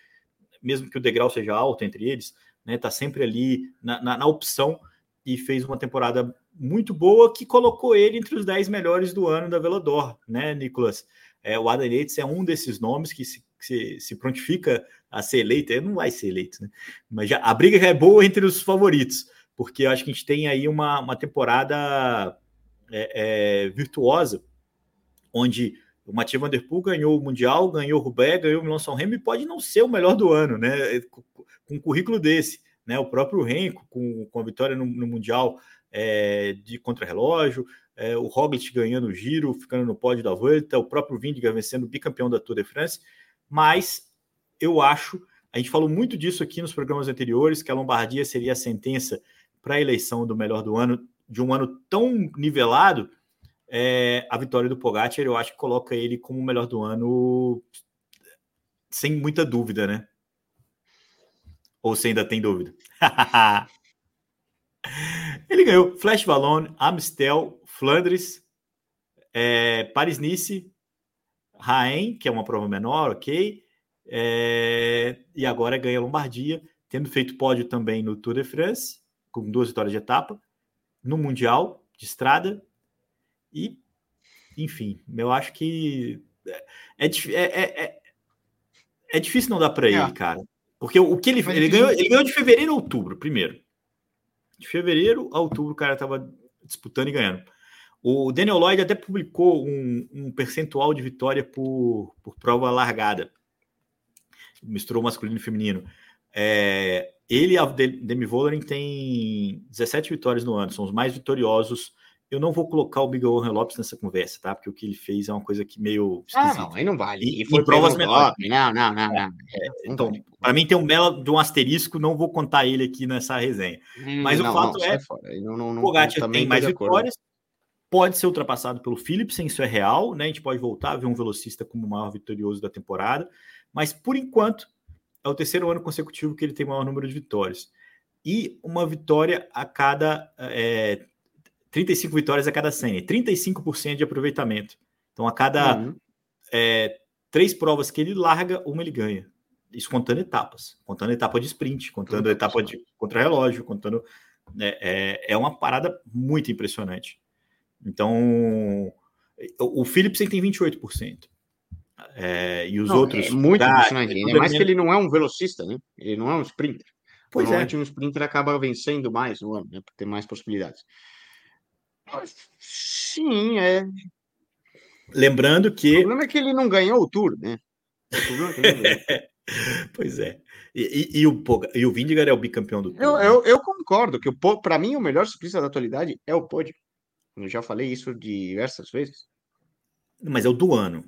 mesmo que o degrau seja alto entre eles, né? Tá sempre ali na, na, na, opção e fez uma temporada muito boa que colocou ele entre os 10 melhores do ano da Velador, né, Nicolas? É, o Adam Yates é um desses nomes que se, se, se prontifica a ser eleito, ele não vai ser eleito, né? Mas já, a briga já é boa entre os favoritos, porque eu acho que a gente tem aí uma, uma temporada é, é, virtuosa, onde o Mathieu Van Der Poel ganhou o Mundial, ganhou o Roubaix, ganhou o Milan São Remo e pode não ser o melhor do ano, né? Com, com um currículo desse, né? O próprio Renko com, com a vitória no, no Mundial é, de contrarrelógio, é, o Roglic ganhando o Giro, ficando no pódio da Volta, o próprio Vindiga vencendo o bicampeão da Tour de France, mas eu acho, a gente falou muito disso aqui nos programas anteriores, que a Lombardia seria a sentença para a eleição do melhor do ano de um ano tão nivelado, é, a vitória do Pogacar, eu acho que coloca ele como o melhor do ano sem muita dúvida, né? Ou você ainda tem dúvida? ele ganhou Flash Ballon, Amstel, Flandres, é, Paris-Nice, Raen, que é uma prova menor, ok? É, e agora ganha Lombardia, tendo feito pódio também no Tour de France, com duas vitórias de etapa no Mundial de estrada. E, enfim, eu acho que é, é, é, é, é difícil não dar para ele, é. cara. Porque o, que ele, ele, ganhou, ele ganhou de fevereiro a outubro, primeiro. De fevereiro a outubro, o cara estava disputando e ganhando. O Daniel Lloyd até publicou um, um percentual de vitória por, por prova largada. Misturou masculino e feminino. É, ele e a Demi Vollering tem 17 vitórias no ano, são os mais vitoriosos. Eu não vou colocar o Miguel Angel Lopes nessa conversa, tá? Porque o que ele fez é uma coisa que meio. Ah, não, aí não vale. E, e foi provas menores. Não, não, não, não. É, então, para mim tem um belo de um asterisco, não vou contar ele aqui nessa resenha. Hum, Mas não, o fato não, é, o Pogacar tem mais vitórias, pode ser ultrapassado pelo Philipsen, isso é real, né? A gente pode voltar a ver um velocista como o maior vitorioso da temporada, mas por enquanto é o terceiro ano consecutivo que ele tem o maior número de vitórias. E uma vitória a cada. É, 35 vitórias a cada 100, 35% de aproveitamento. Então, a cada uhum. é, três provas que ele larga, uma ele ganha. Isso contando etapas, contando etapa de sprint, contando uhum. etapa de contrarrelógio, contando. É, é, é uma parada muito impressionante. Então, o Philipsen tem 28%. É, e os não, outros. É muito mais que ele não é um velocista, né? Ele não é um sprinter. Pois é. Normalmente é. um sprinter acaba vencendo mais no ano, né? Por ter mais possibilidades. Sim, é. Lembrando que. O problema é que ele não ganhou o Tour, né? É pois é. E, e, e, o, e o Vindigar é o bicampeão do Tour. Eu, né? eu, eu concordo que, para mim, o melhor ciclista da atualidade é o Pódio. Eu já falei isso diversas vezes. Mas é o do ano.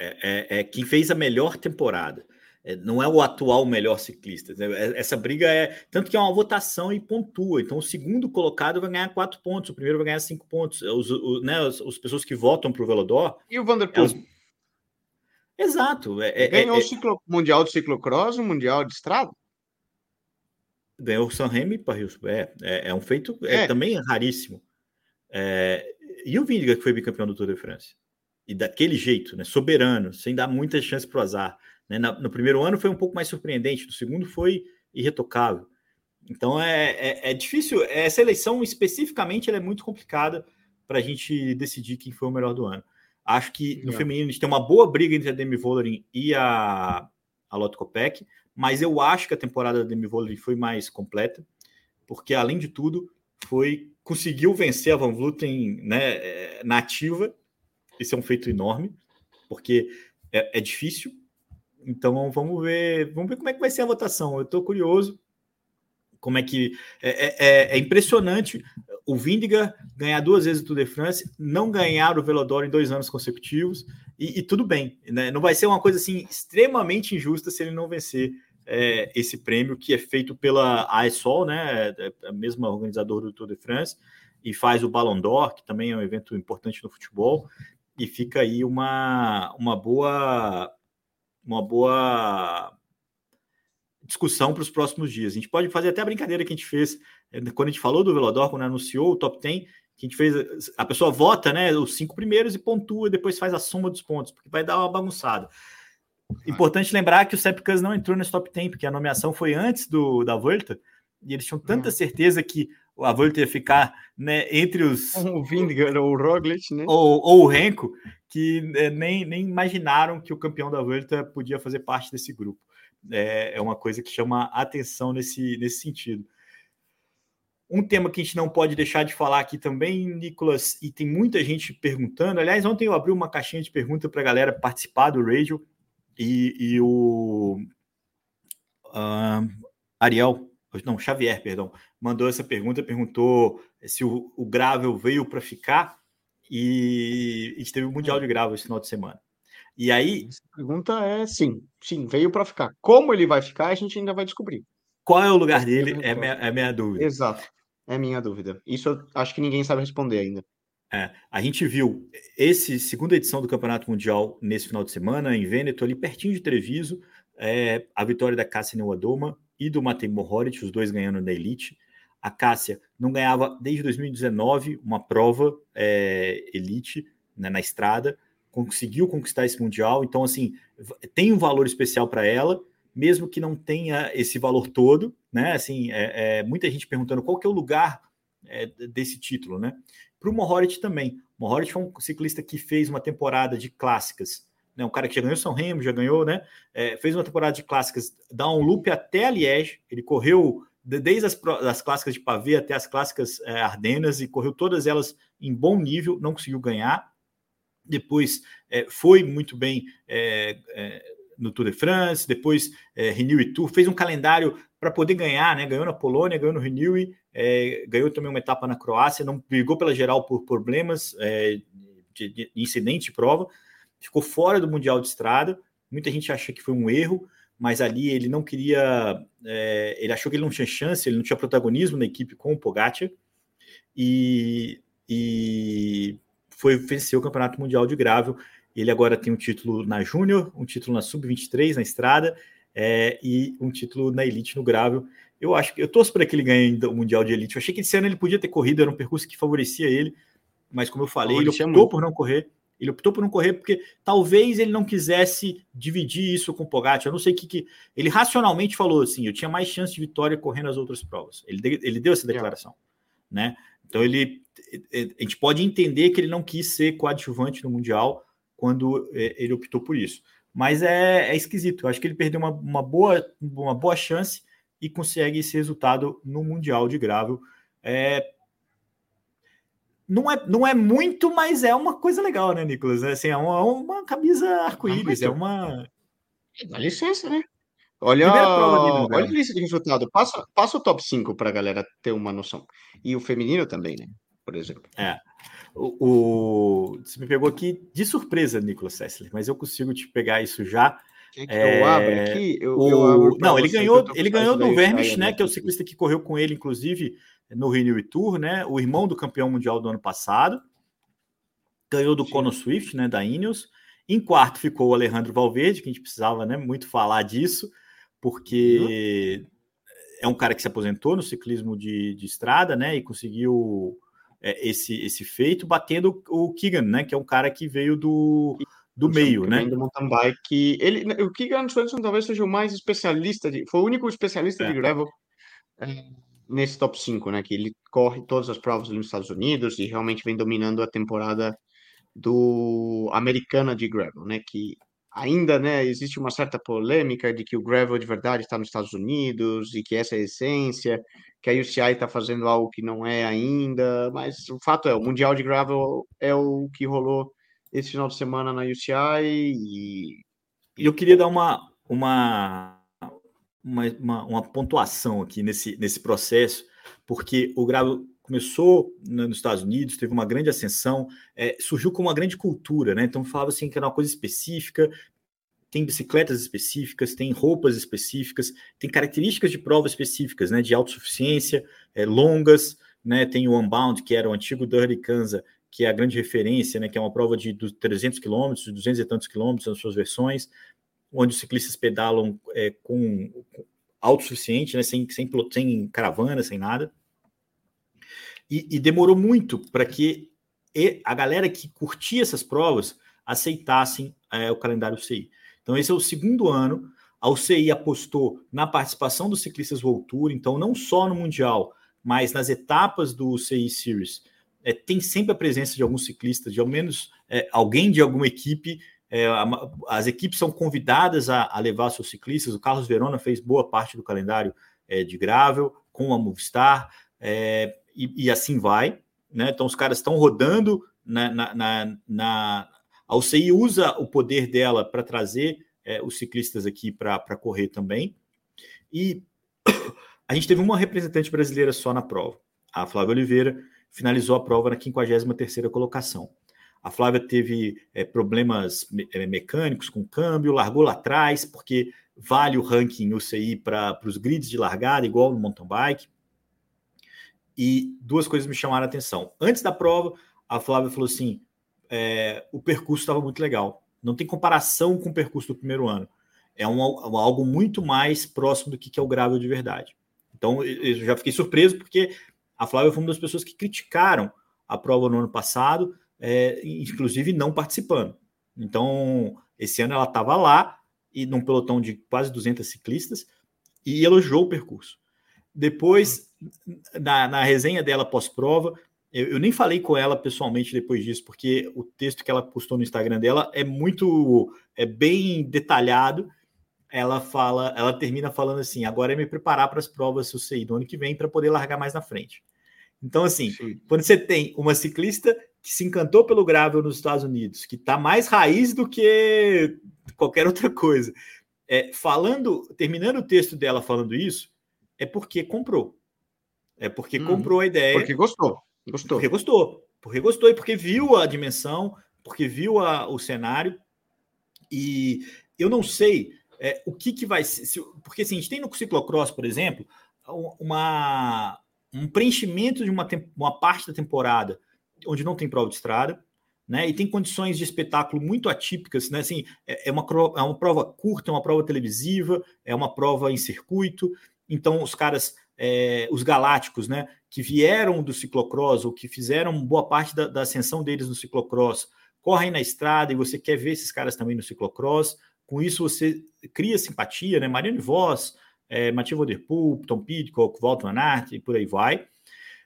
É, é, é quem fez a melhor temporada. É, não é o atual melhor ciclista. Né? É, essa briga é. Tanto que é uma votação e pontua. Então, o segundo colocado vai ganhar quatro pontos, o primeiro vai ganhar cinco pontos. Os, os, né, as, as pessoas que votam para o Velodor. E o Vanderpool? Exato. É, Ganhou o ciclo... Mundial de Ciclocross, o Mundial de Estrada? Ganhou o San Remy Paris. É, é, é um feito é. também raríssimo. e o Vindiga, que foi bicampeão do Tour de France? E daquele jeito, né, soberano, sem dar muita chance para o azar. Né? no primeiro ano foi um pouco mais surpreendente, no segundo foi irretocável. Então é, é, é difícil, essa eleição especificamente é muito complicada para a gente decidir quem foi o melhor do ano. Acho que no feminino a gente tem uma boa briga entre a Demi Vollering e a, a Lotte Kopeck, mas eu acho que a temporada da Demi Vollering foi mais completa, porque além de tudo foi conseguiu vencer a Van Vluten né, é, nativa. Esse é um feito enorme, porque é, é difícil, então vamos ver, vamos ver como é que vai ser a votação. Eu estou curioso como é que é, é, é, é, impressionante o Vindiga ganhar duas vezes o Tour de France, não ganhar o Velodoro em dois anos consecutivos e, e tudo bem, né? Não vai ser uma coisa assim extremamente injusta se ele não vencer é, esse prêmio que é feito pela AESOL, né? É, é a mesma organizadora do Tour de France e faz o Ballon d'Or, que também é um evento importante no futebol e fica aí uma, uma boa uma boa discussão para os próximos dias. A gente pode fazer até a brincadeira que a gente fez eh, quando a gente falou do Velodor, quando anunciou o top 10, que a gente fez, a pessoa vota, né, os cinco primeiros e pontua, depois faz a soma dos pontos, porque vai dar uma bagunçada. Importante lembrar que o Sepkus não entrou nesse top 10, porque a nomeação foi antes do da Volta, e eles tinham tanta uhum. certeza que a Volta ia ficar né, entre os. O Vindigar ou o Roglic, né? Ou, ou o Renko, que né, nem, nem imaginaram que o campeão da Volta podia fazer parte desse grupo. É, é uma coisa que chama atenção nesse, nesse sentido. Um tema que a gente não pode deixar de falar aqui também, Nicolas, e tem muita gente perguntando. Aliás, ontem eu abri uma caixinha de pergunta para a galera participar do radio e, e o uh, Ariel, não, Xavier, perdão, mandou essa pergunta, perguntou se o, o Gravel veio para ficar e a gente teve o Mundial de Gravel esse final de semana. E aí. A pergunta é sim, sim, veio para ficar. Como ele vai ficar, a gente ainda vai descobrir. Qual é o lugar dele? É minha, é minha dúvida. Exato, é minha dúvida. Isso eu acho que ninguém sabe responder ainda. É, a gente viu esse segunda edição do Campeonato Mundial nesse final de semana em Vêneto, ali pertinho de Treviso, é, a vitória da Cássia Neuadoma e do Matei Mohoric, os dois ganhando na Elite. A Cássia não ganhava desde 2019 uma prova é, Elite né, na estrada, conseguiu conquistar esse Mundial, então, assim, tem um valor especial para ela, mesmo que não tenha esse valor todo, né? Assim, é, é, muita gente perguntando qual que é o lugar é, desse título, né? Para o Mohoric também. Mohoric foi um ciclista que fez uma temporada de clássicas, né? Um cara que já ganhou São Remo, já ganhou, né? É, fez uma temporada de clássicas, dá um loop até a Liège, ele correu desde as, as clássicas de pavê até as clássicas é, Ardenas e correu todas elas em bom nível, não conseguiu ganhar, depois é, foi muito bem é, é, no Tour de France, depois é, Renew e Tour, fez um calendário para poder ganhar, né? Ganhou na Polônia, ganhou no Renew, é, ganhou também uma etapa na Croácia, não brigou pela geral por problemas é, de, de, incidente de prova, ficou fora do Mundial de Estrada. Muita gente acha que foi um erro, mas ali ele não queria, é, ele achou que ele não tinha chance, ele não tinha protagonismo na equipe com o Pogacar e, e foi vencer o Campeonato Mundial de Grável. Ele agora tem um título na Júnior, um título na Sub-23 na estrada é, e um título na Elite no Grável. Eu acho que eu torço para que ele ganhe o Mundial de Elite. Eu achei que esse ano ele podia ter corrido, era um percurso que favorecia ele, mas como eu falei, ele optou por não correr. Ele optou por não correr porque talvez ele não quisesse dividir isso com o Pogacar. Eu não sei o que, que. Ele racionalmente falou assim: eu tinha mais chance de vitória correndo as outras provas. Ele, ele deu essa declaração. Né? Então ele a gente pode entender que ele não quis ser coadjuvante no Mundial quando é, ele optou por isso. Mas é, é esquisito. Eu acho que ele perdeu uma, uma, boa, uma boa chance e consegue esse resultado no Mundial de Gravel. É, não é, não é muito, mas é uma coisa legal, né, Nicolas? É, assim, é uma, uma camisa arco-íris, é uma. Dá licença, né? Olha, olha a lista de resultado. Passa, passa o top 5 para a galera ter uma noção. E o feminino também, né? Por exemplo. É. O, o, Você me pegou aqui de surpresa, Nicolas Sessler, mas eu consigo te pegar isso já. Que é... eu abra aqui? Eu, o... eu abro não, ele ganhou, ele ganhou do Vermes, né? Que é o ciclista que correu com ele, inclusive, no Rio Tour, né? O irmão do campeão mundial do ano passado. Ganhou do Sim. Cono Swift, né? Da Ineos. Em quarto ficou o Alejandro Valverde, que a gente precisava né, muito falar disso, porque uhum. é um cara que se aposentou no ciclismo de, de estrada, né? E conseguiu é, esse, esse feito, batendo o Keegan, né? Que é um cara que veio do, do meio, né? Do mountain bike. Ele, o Keegan Swenson talvez seja o mais especialista, de, foi o único especialista é. de gravel é, nesse top 5, né? Que ele corre todas as provas nos Estados Unidos e realmente vem dominando a temporada do americana de gravel, né? Que ainda, né, existe uma certa polêmica de que o gravel de verdade está nos Estados Unidos e que essa é a essência, que a UCI está fazendo algo que não é ainda, mas o fato é, o Mundial de Gravel é o que rolou esse final de semana na UCI e... Eu queria dar uma, uma, uma, uma, uma pontuação aqui nesse, nesse processo, porque o gravel começou nos Estados Unidos, teve uma grande ascensão, é, surgiu com uma grande cultura, né? Então falava assim que era uma coisa específica, tem bicicletas específicas, tem roupas específicas, tem características de prova específicas, né? De autossuficiência, é, longas, né? Tem o Unbound, que era o antigo Dirty Kansas, que é a grande referência, né? Que é uma prova de 300 quilômetros, 200 e tantos quilômetros nas suas versões, onde os ciclistas pedalam é, com, autossuficiente, né? Sem, sem, sem caravana, sem nada. E, e demorou muito para que a galera que curtia essas provas aceitassem é, o calendário UCI. Então, esse é o segundo ano. A UCI apostou na participação dos ciclistas World Tour, então, não só no Mundial, mas nas etapas do UCI Series. É, tem sempre a presença de alguns ciclistas, de ao menos é, alguém de alguma equipe. É, as equipes são convidadas a, a, levar seus ciclistas. O Carlos Verona fez boa parte do calendário é, de gravel com a Movistar. É, e, e assim vai. Né? Então, os caras estão rodando na, na, na, na, A UCI usa o poder dela para trazer é, os ciclistas aqui para correr também. E a gente teve uma representante brasileira só na prova. A Flávia Oliveira finalizou a prova na 53ª colocação. A Flávia teve é, problemas me é, mecânicos com câmbio, largou lá atrás, porque vale o ranking UCI para os grids de largada, igual no mountain bike. E duas coisas me chamaram a atenção. Antes da prova, a Flávia falou assim: é, o percurso estava muito legal. Não tem comparação com o percurso do primeiro ano. É um, algo muito mais próximo do que é o gravel de verdade. Então, eu já fiquei surpreso, porque a Flávia foi uma das pessoas que criticaram a prova no ano passado, é, inclusive não participando. Então, esse ano ela estava lá, e num pelotão de quase 200 ciclistas, e elogiou o percurso. Depois, na, na resenha dela pós-prova, eu, eu, nem falei com ela pessoalmente depois disso, porque o texto que ela postou no Instagram dela é muito, é bem detalhado. Ela fala, ela termina falando assim: agora é me preparar para as provas do CI do ano que vem para poder largar mais na frente. Então, assim, Sim. quando você tem uma ciclista que se encantou pelo gravel nos Estados Unidos, que está mais raiz do que qualquer outra coisa, é, falando, terminando o texto dela falando isso, é porque comprou. É porque hum, comprou a ideia. Porque gostou. Gostou. Porque gostou. Porque gostou e porque viu a dimensão, porque viu a, o cenário. E eu não sei é, o que, que vai ser. Se, porque assim, a gente tem no ciclocross, por exemplo, uma, um preenchimento de uma, uma parte da temporada onde não tem prova de estrada, né? E tem condições de espetáculo muito atípicas, né? Assim, é, é, uma, é uma prova curta, é uma prova televisiva, é uma prova em circuito. Então, os caras, é, os galácticos, né, que vieram do ciclocross ou que fizeram boa parte da, da, ascensão deles no ciclocross, correm na estrada e você quer ver esses caras também no ciclocross. Com isso, você cria simpatia, né? Mariano Voss, é, Mathieu Vanderpool, Tom Pidcock, Walter Van Aert e por aí vai.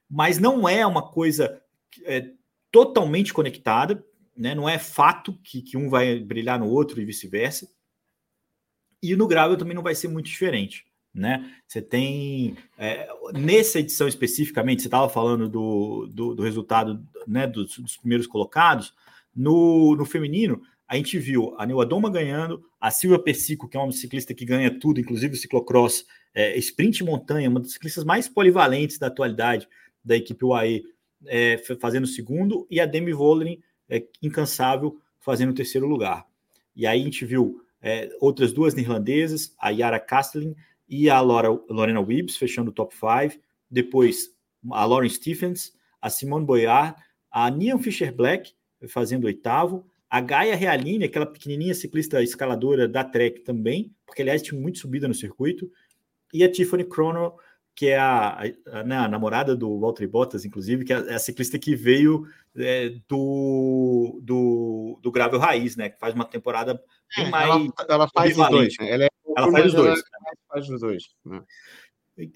Mas não é uma coisa é, totalmente conectada, né? não é fato que, que um vai brilhar no outro e vice-versa. E no grave também não vai ser muito diferente. né? Você tem é, nessa edição especificamente, você estava falando do, do, do, resultado né, dos, dos primeiros colocados. No, no feminino, a gente viu a Neua Doma ganhando, a Silvia Persico, que é uma ciclista que ganha tudo, inclusive o ciclocross, é, sprint montanha, uma das ciclistas mais polivalentes da atualidade da equipe UAE, é, fazendo segundo, e a Demi Vollering, é, incansável, fazendo o terceiro lugar. E aí a gente viu é, outras duas neerlandesas, a Yara Kastelin e a Laura, Lorena Wibbs, fechando o top 5. Depois a Lauren Stephens, a Simone Boyard, a Nian Fischer-Black, fazendo oitavo, a Gaia Realini, aquela pequenininha ciclista escaladora da Trek também, porque aliás tinha muito subida no circuito, e a Tiffany Crono, que é a, a, né, a, namorada do Walter Bottas, inclusive, que é, é a ciclista que veio é, do, do, do Gravel Raiz, né? Que faz uma temporada bem é, mais. Ela, ela faz os dois, né? Ela, é ela faz os dois. Ela faz os dois. Né?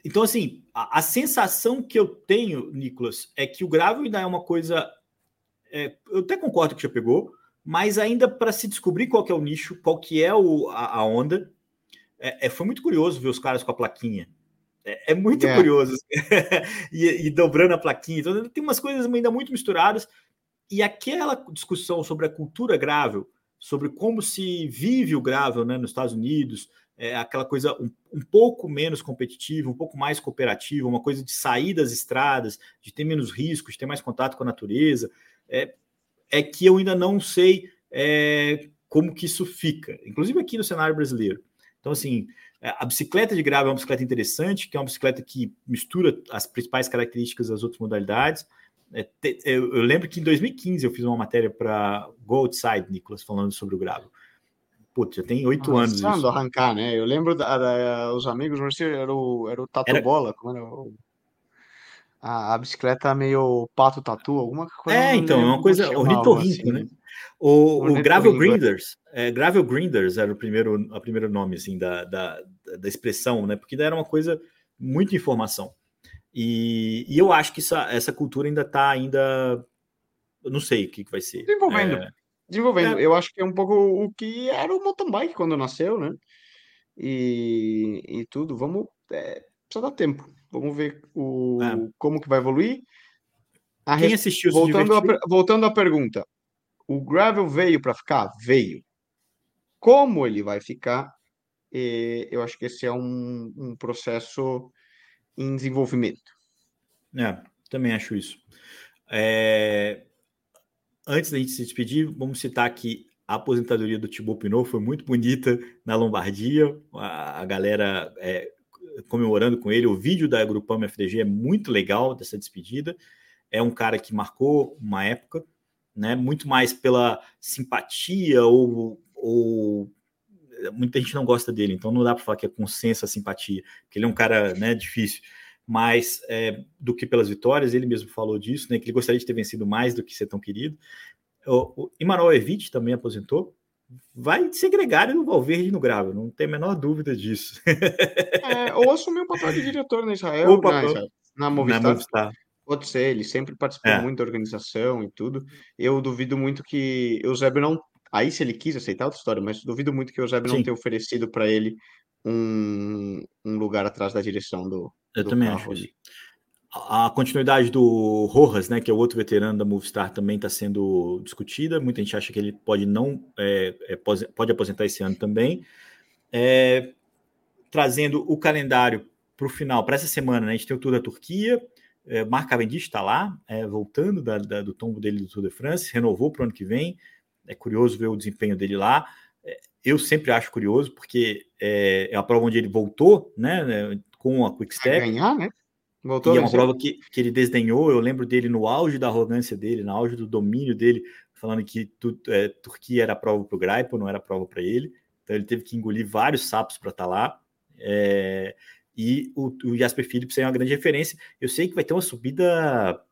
Então, assim, a, a, sensação que eu tenho, Nicolas, é que o Gravel ainda é uma coisa. É, eu até concordo que já pegou, mas ainda para se descobrir qual que é o nicho, qual que é o, a, onda, é, é, foi muito curioso ver os caras com a plaquinha. É, é muito é. curioso. e, e, dobrando a plaquinha. Então, tem umas coisas ainda muito misturadas. E aquela discussão sobre a cultura grável, sobre como se vive o grável né, nos Estados Unidos, é aquela coisa um, um, pouco menos competitiva, um pouco mais cooperativa, uma coisa de sair das estradas, de ter menos riscos, de ter mais contato com a natureza. É, é que eu ainda não sei é, como que isso fica, inclusive aqui no cenário brasileiro. Então, assim, a bicicleta de grava é uma bicicleta interessante, que é uma bicicleta que mistura as principais características das outras modalidades. É, eu, lembro que em 2015 eu fiz uma matéria para Go Outside, Nicolas, falando sobre o gravo. Putz, já tem oito anos. Isso. arrancar, né? Eu lembro da, da, os amigos, era o, era o Tato era... Bola, como era o a, a bicicleta meio pato tatu, alguma coisa. É, então, é uma coisa ornitorrinco, assim, né? O, o Gravel é. Grinders, é, Gravel Grinders era o primeiro, a primeiro nome assim da, da, da expressão, né? Porque era uma coisa muita informação. E, e eu acho que essa, essa cultura ainda está ainda, eu não sei o que, que vai ser. Desenvolvendo. É... Desenvolvendo. É. Eu acho que é um pouco o que era o mountain bike quando nasceu, né? E, e tudo. Vamos. É, precisa dar tempo. Vamos ver o, é. como que vai evoluir. A Quem assistiu voltando, a, voltando à pergunta, o Gravel veio para ficar? Veio. Como ele vai ficar? Eu acho que esse é um, um processo em desenvolvimento. É, também acho isso. É... Antes da gente se despedir, vamos citar aqui a aposentadoria do Thibaut Pinot foi muito bonita na Lombardia. A, a galera é, comemorando com ele. O vídeo da Grupama FDG é muito legal dessa despedida. É um cara que marcou uma época, né? Muito mais pela simpatia ou, ou muita gente não gosta dele, então não dá para falar que é consenso a simpatia, porque ele é um cara, né, difícil. Mas é, do que pelas vitórias, ele mesmo falou disso, né? Que ele gostaria de ter vencido mais do que ser tão querido. O, o Emmanuel Evite também aposentou, vai ser gregário no Valverde no Grava, não tem a menor dúvida disso. É, ou assumir o papel de diretor na Israel, na, na, Movistar. na, Movistar. Pode ser, ele sempre participou é. muito da organização e tudo. Eu duvido muito que o Eusébio não. Aí, se ele quis aceitar outra história, mas duvido muito que o Eusébio não tenha oferecido para ele um, um lugar atrás da direção do. Eu do também acho isso a continuidade do Rojas, né, que é o outro veterano da Movistar, também está sendo discutida. Muita gente acha que ele pode não é, é, pode aposentar esse ano também. É, trazendo o calendário para o final, para essa semana, né, a gente tem o Tour da Turquia. É, Mark Cavendish está lá, é, voltando da, da, do tombo dele do Tour de France, renovou para o ano que vem. É curioso ver o desempenho dele lá. É, eu sempre acho curioso, porque é, é a prova onde ele voltou, né, né com a Quick Step. ganhar, né? Voltou e é uma prova que, que ele desdenhou. Eu lembro dele no auge da arrogância dele, no auge do domínio dele, falando que tu, é, Turquia era prova para o Graipo, não era prova para ele. Então ele teve que engolir vários sapos para estar tá lá. É, e o, o Jasper Phillips é uma grande referência. Eu sei que vai ter uma subida.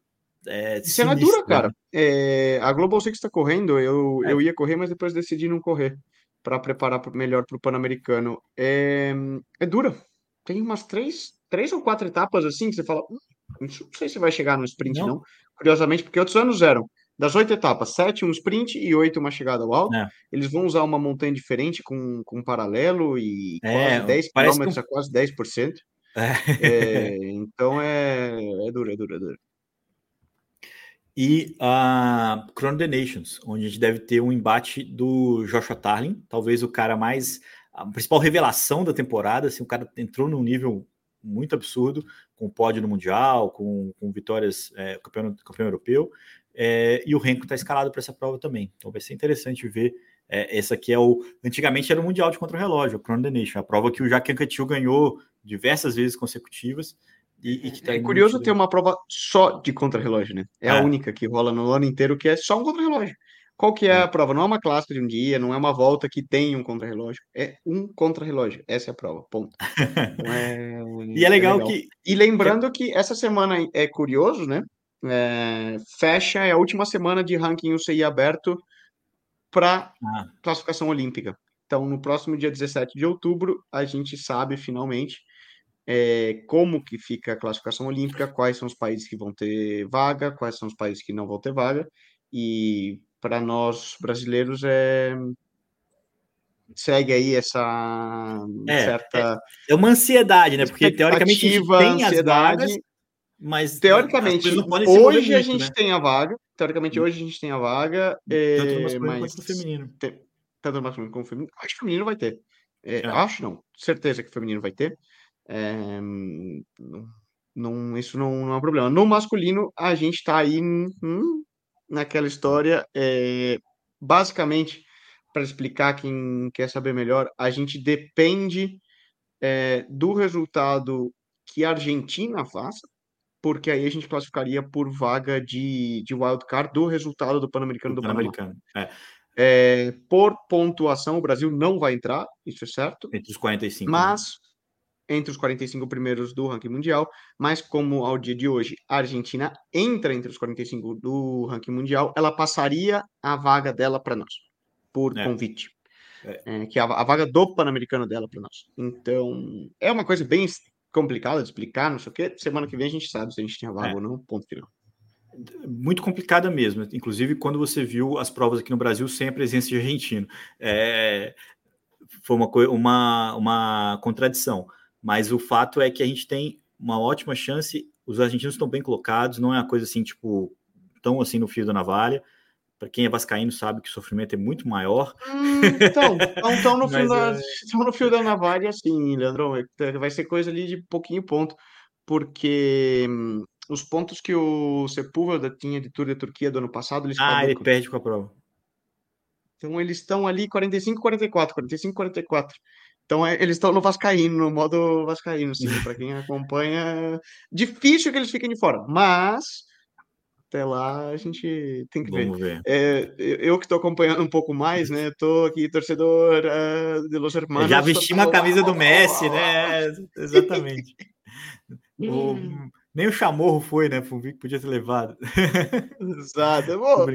É, Cena dura, né? cara. É, a Global Six está correndo. Eu, é. eu ia correr, mas depois decidi não correr para preparar melhor para o Pan-Americano. É, é dura. Tem umas três, três ou quatro etapas assim que você fala, hum, não sei se vai chegar no sprint, não. não. Curiosamente, porque outros anos eram Das oito etapas, sete um sprint e oito uma chegada ao alto. É. Eles vão usar uma montanha diferente com, com paralelo e é, quase 10 km a quase 10%. É. É, então é, é duro, é duro, é duro. E a Chrono the Nations, onde a gente deve ter um embate do Joshua Tarlin, talvez o cara mais. a principal revelação da temporada. Assim, o cara entrou num nível muito absurdo, com pódio no Mundial, com, com vitórias é, campeão, campeão europeu. É, e o Renko está escalado para essa prova também. Então vai ser interessante ver. É, essa aqui é o. Antigamente era o Mundial de Contra-Relógio, o Chrono the Nation, a prova que o Jacques Anquetil ganhou diversas vezes consecutivas. E, e que tá é curioso ter uma prova só de contra-relógio, né? É, é, a única que rola no ano inteiro que é só um contra-relógio. Qual que é, é a prova? Não é uma clássica de um dia, não é uma volta que tem um contra-relógio. É um contra-relógio. Essa é a prova, ponto. É... e é legal, é legal, que... E lembrando que essa semana é curioso, né? É... Fecha, é a última semana de ranking UCI aberto para ah. classificação olímpica. Então, no próximo dia 17 de outubro, a gente sabe finalmente é, como que fica a classificação olímpica, quais são os países que vão ter vaga, quais são os países que não vão ter vaga, e para nós brasileiros é segue aí essa é, certa é, é uma ansiedade, né? Porque teoricamente a gente tem as vagas, mas teoricamente hoje a gente né? tem a vaga, teoricamente hum. hoje a gente tem a vaga, tanto no masculino mas, quanto no feminino. tanto no masculino como no feminino. Acho que o feminino vai ter. É, é. Acho não, certeza que o feminino vai ter. É, não, isso não, não é um problema. No masculino, a gente está aí hum, naquela história. É, basicamente, para explicar quem quer saber melhor, a gente depende é, do resultado que a Argentina faça, porque aí a gente classificaria por vaga de, de wildcard do resultado do Pan-Americano do, Pan-Americano. É. É, por pontuação, o Brasil não vai entrar, isso é certo. Entre os 45. Né? Entre os 45 primeiros do ranking mundial, mas como ao dia de hoje a Argentina entra entre os 45 do ranking mundial, ela passaria a vaga dela para nós, por é. convite. É. É, que é a, a, vaga do Pan-Americano dela para nós. Então, é uma coisa bem complicada de explicar, não sei o quê. Semana que vem a gente sabe se a gente tinha vaga é. ou não, ponto final. Muito complicada mesmo, inclusive quando você viu as provas aqui no Brasil sem a presença de argentino. É, foi uma, uma, uma contradição. Mas o fato é que a gente tem uma ótima chance. Os argentinos estão bem colocados, não é uma coisa assim, tipo, tão assim no fio da navalha. Para quem é vascaíno sabe que o sofrimento é muito maior. Hum, então, então no, fio da, é... no fio da navalha, assim, Leandrão, é, vai ser coisa ali de pouquinho ponto, porque hum, os pontos que o Sepúlveda tinha de Tour da Turquia do ano passado, eles Ah, ele perde com a prova. Então eles estão ali 45 44, 45 44. Então é, eles estão no Vascaíno, no modo Vascaíno, sim. Para quem acompanha, difícil que eles fiquem de fora, mas até lá a gente tem que Vamos ver. ver. É, eu que estou acompanhando um pouco mais, né? Estou aqui torcedor uh, de Los Hermanos. Já vesti uma camisa do Messi, né? Exatamente. o, nem o Chamorro foi, né? Que podia ter levado. Exato. Bom,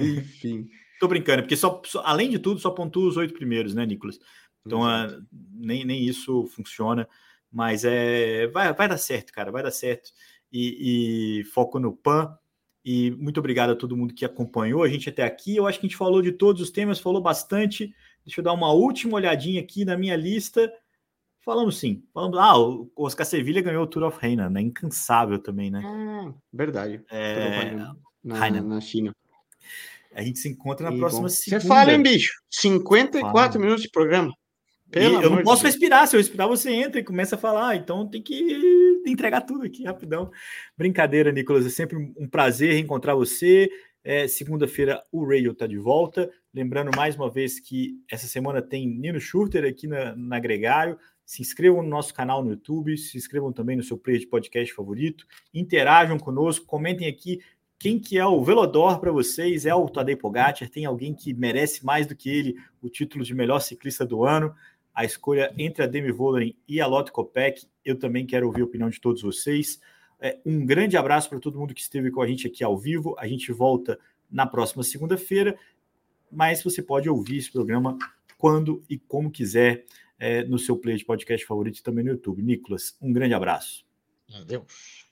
enfim. Tô brincando, porque só, só, além de tudo, só pontua os oito primeiros, né, Nicolas? Então, uh, nem, nem isso funciona, mas é vai, vai dar certo, cara, vai dar certo. E, e, foco no PAN. E muito obrigado a todo mundo que acompanhou a gente até aqui. Eu acho que a gente falou de todos os temas, falou bastante. Deixa eu dar uma última olhadinha aqui na minha lista. Falamos sim. Falamos, ah, o Oscar Sevilha ganhou o Tour of Reina, né? Incansável também, né? Ah, verdade. É... Na, na China. A gente se encontra na e próxima bom. segunda. Você fala, hein, bicho? 54 fala. minutos de programa. Eu não posso Deus. respirar. Se eu respirar, você entra e começa a falar. Então tem que entregar tudo aqui rapidão. Brincadeira, Nicolas. É sempre um prazer reencontrar você. É, Segunda-feira o Radio está de volta. Lembrando mais uma vez que essa semana tem Nino Schurter aqui na, na Gregário. Se inscrevam no nosso canal no YouTube, se inscrevam também no seu player de podcast favorito, interajam conosco, comentem aqui quem que é o Velodor para vocês? É o Tadej Pogacar? Tem alguém que merece mais do que ele o título de melhor ciclista do ano? A escolha entre a Demi Vollering e a Lotte Kopeck. Eu também quero ouvir a opinião de todos vocês. É, um grande abraço para todo mundo que esteve com a gente aqui ao vivo. A gente volta na próxima segunda-feira, mas você pode ouvir esse programa quando e como quiser é, no seu play de podcast favorito e também no YouTube. Nicolas, um grande abraço. Adeus.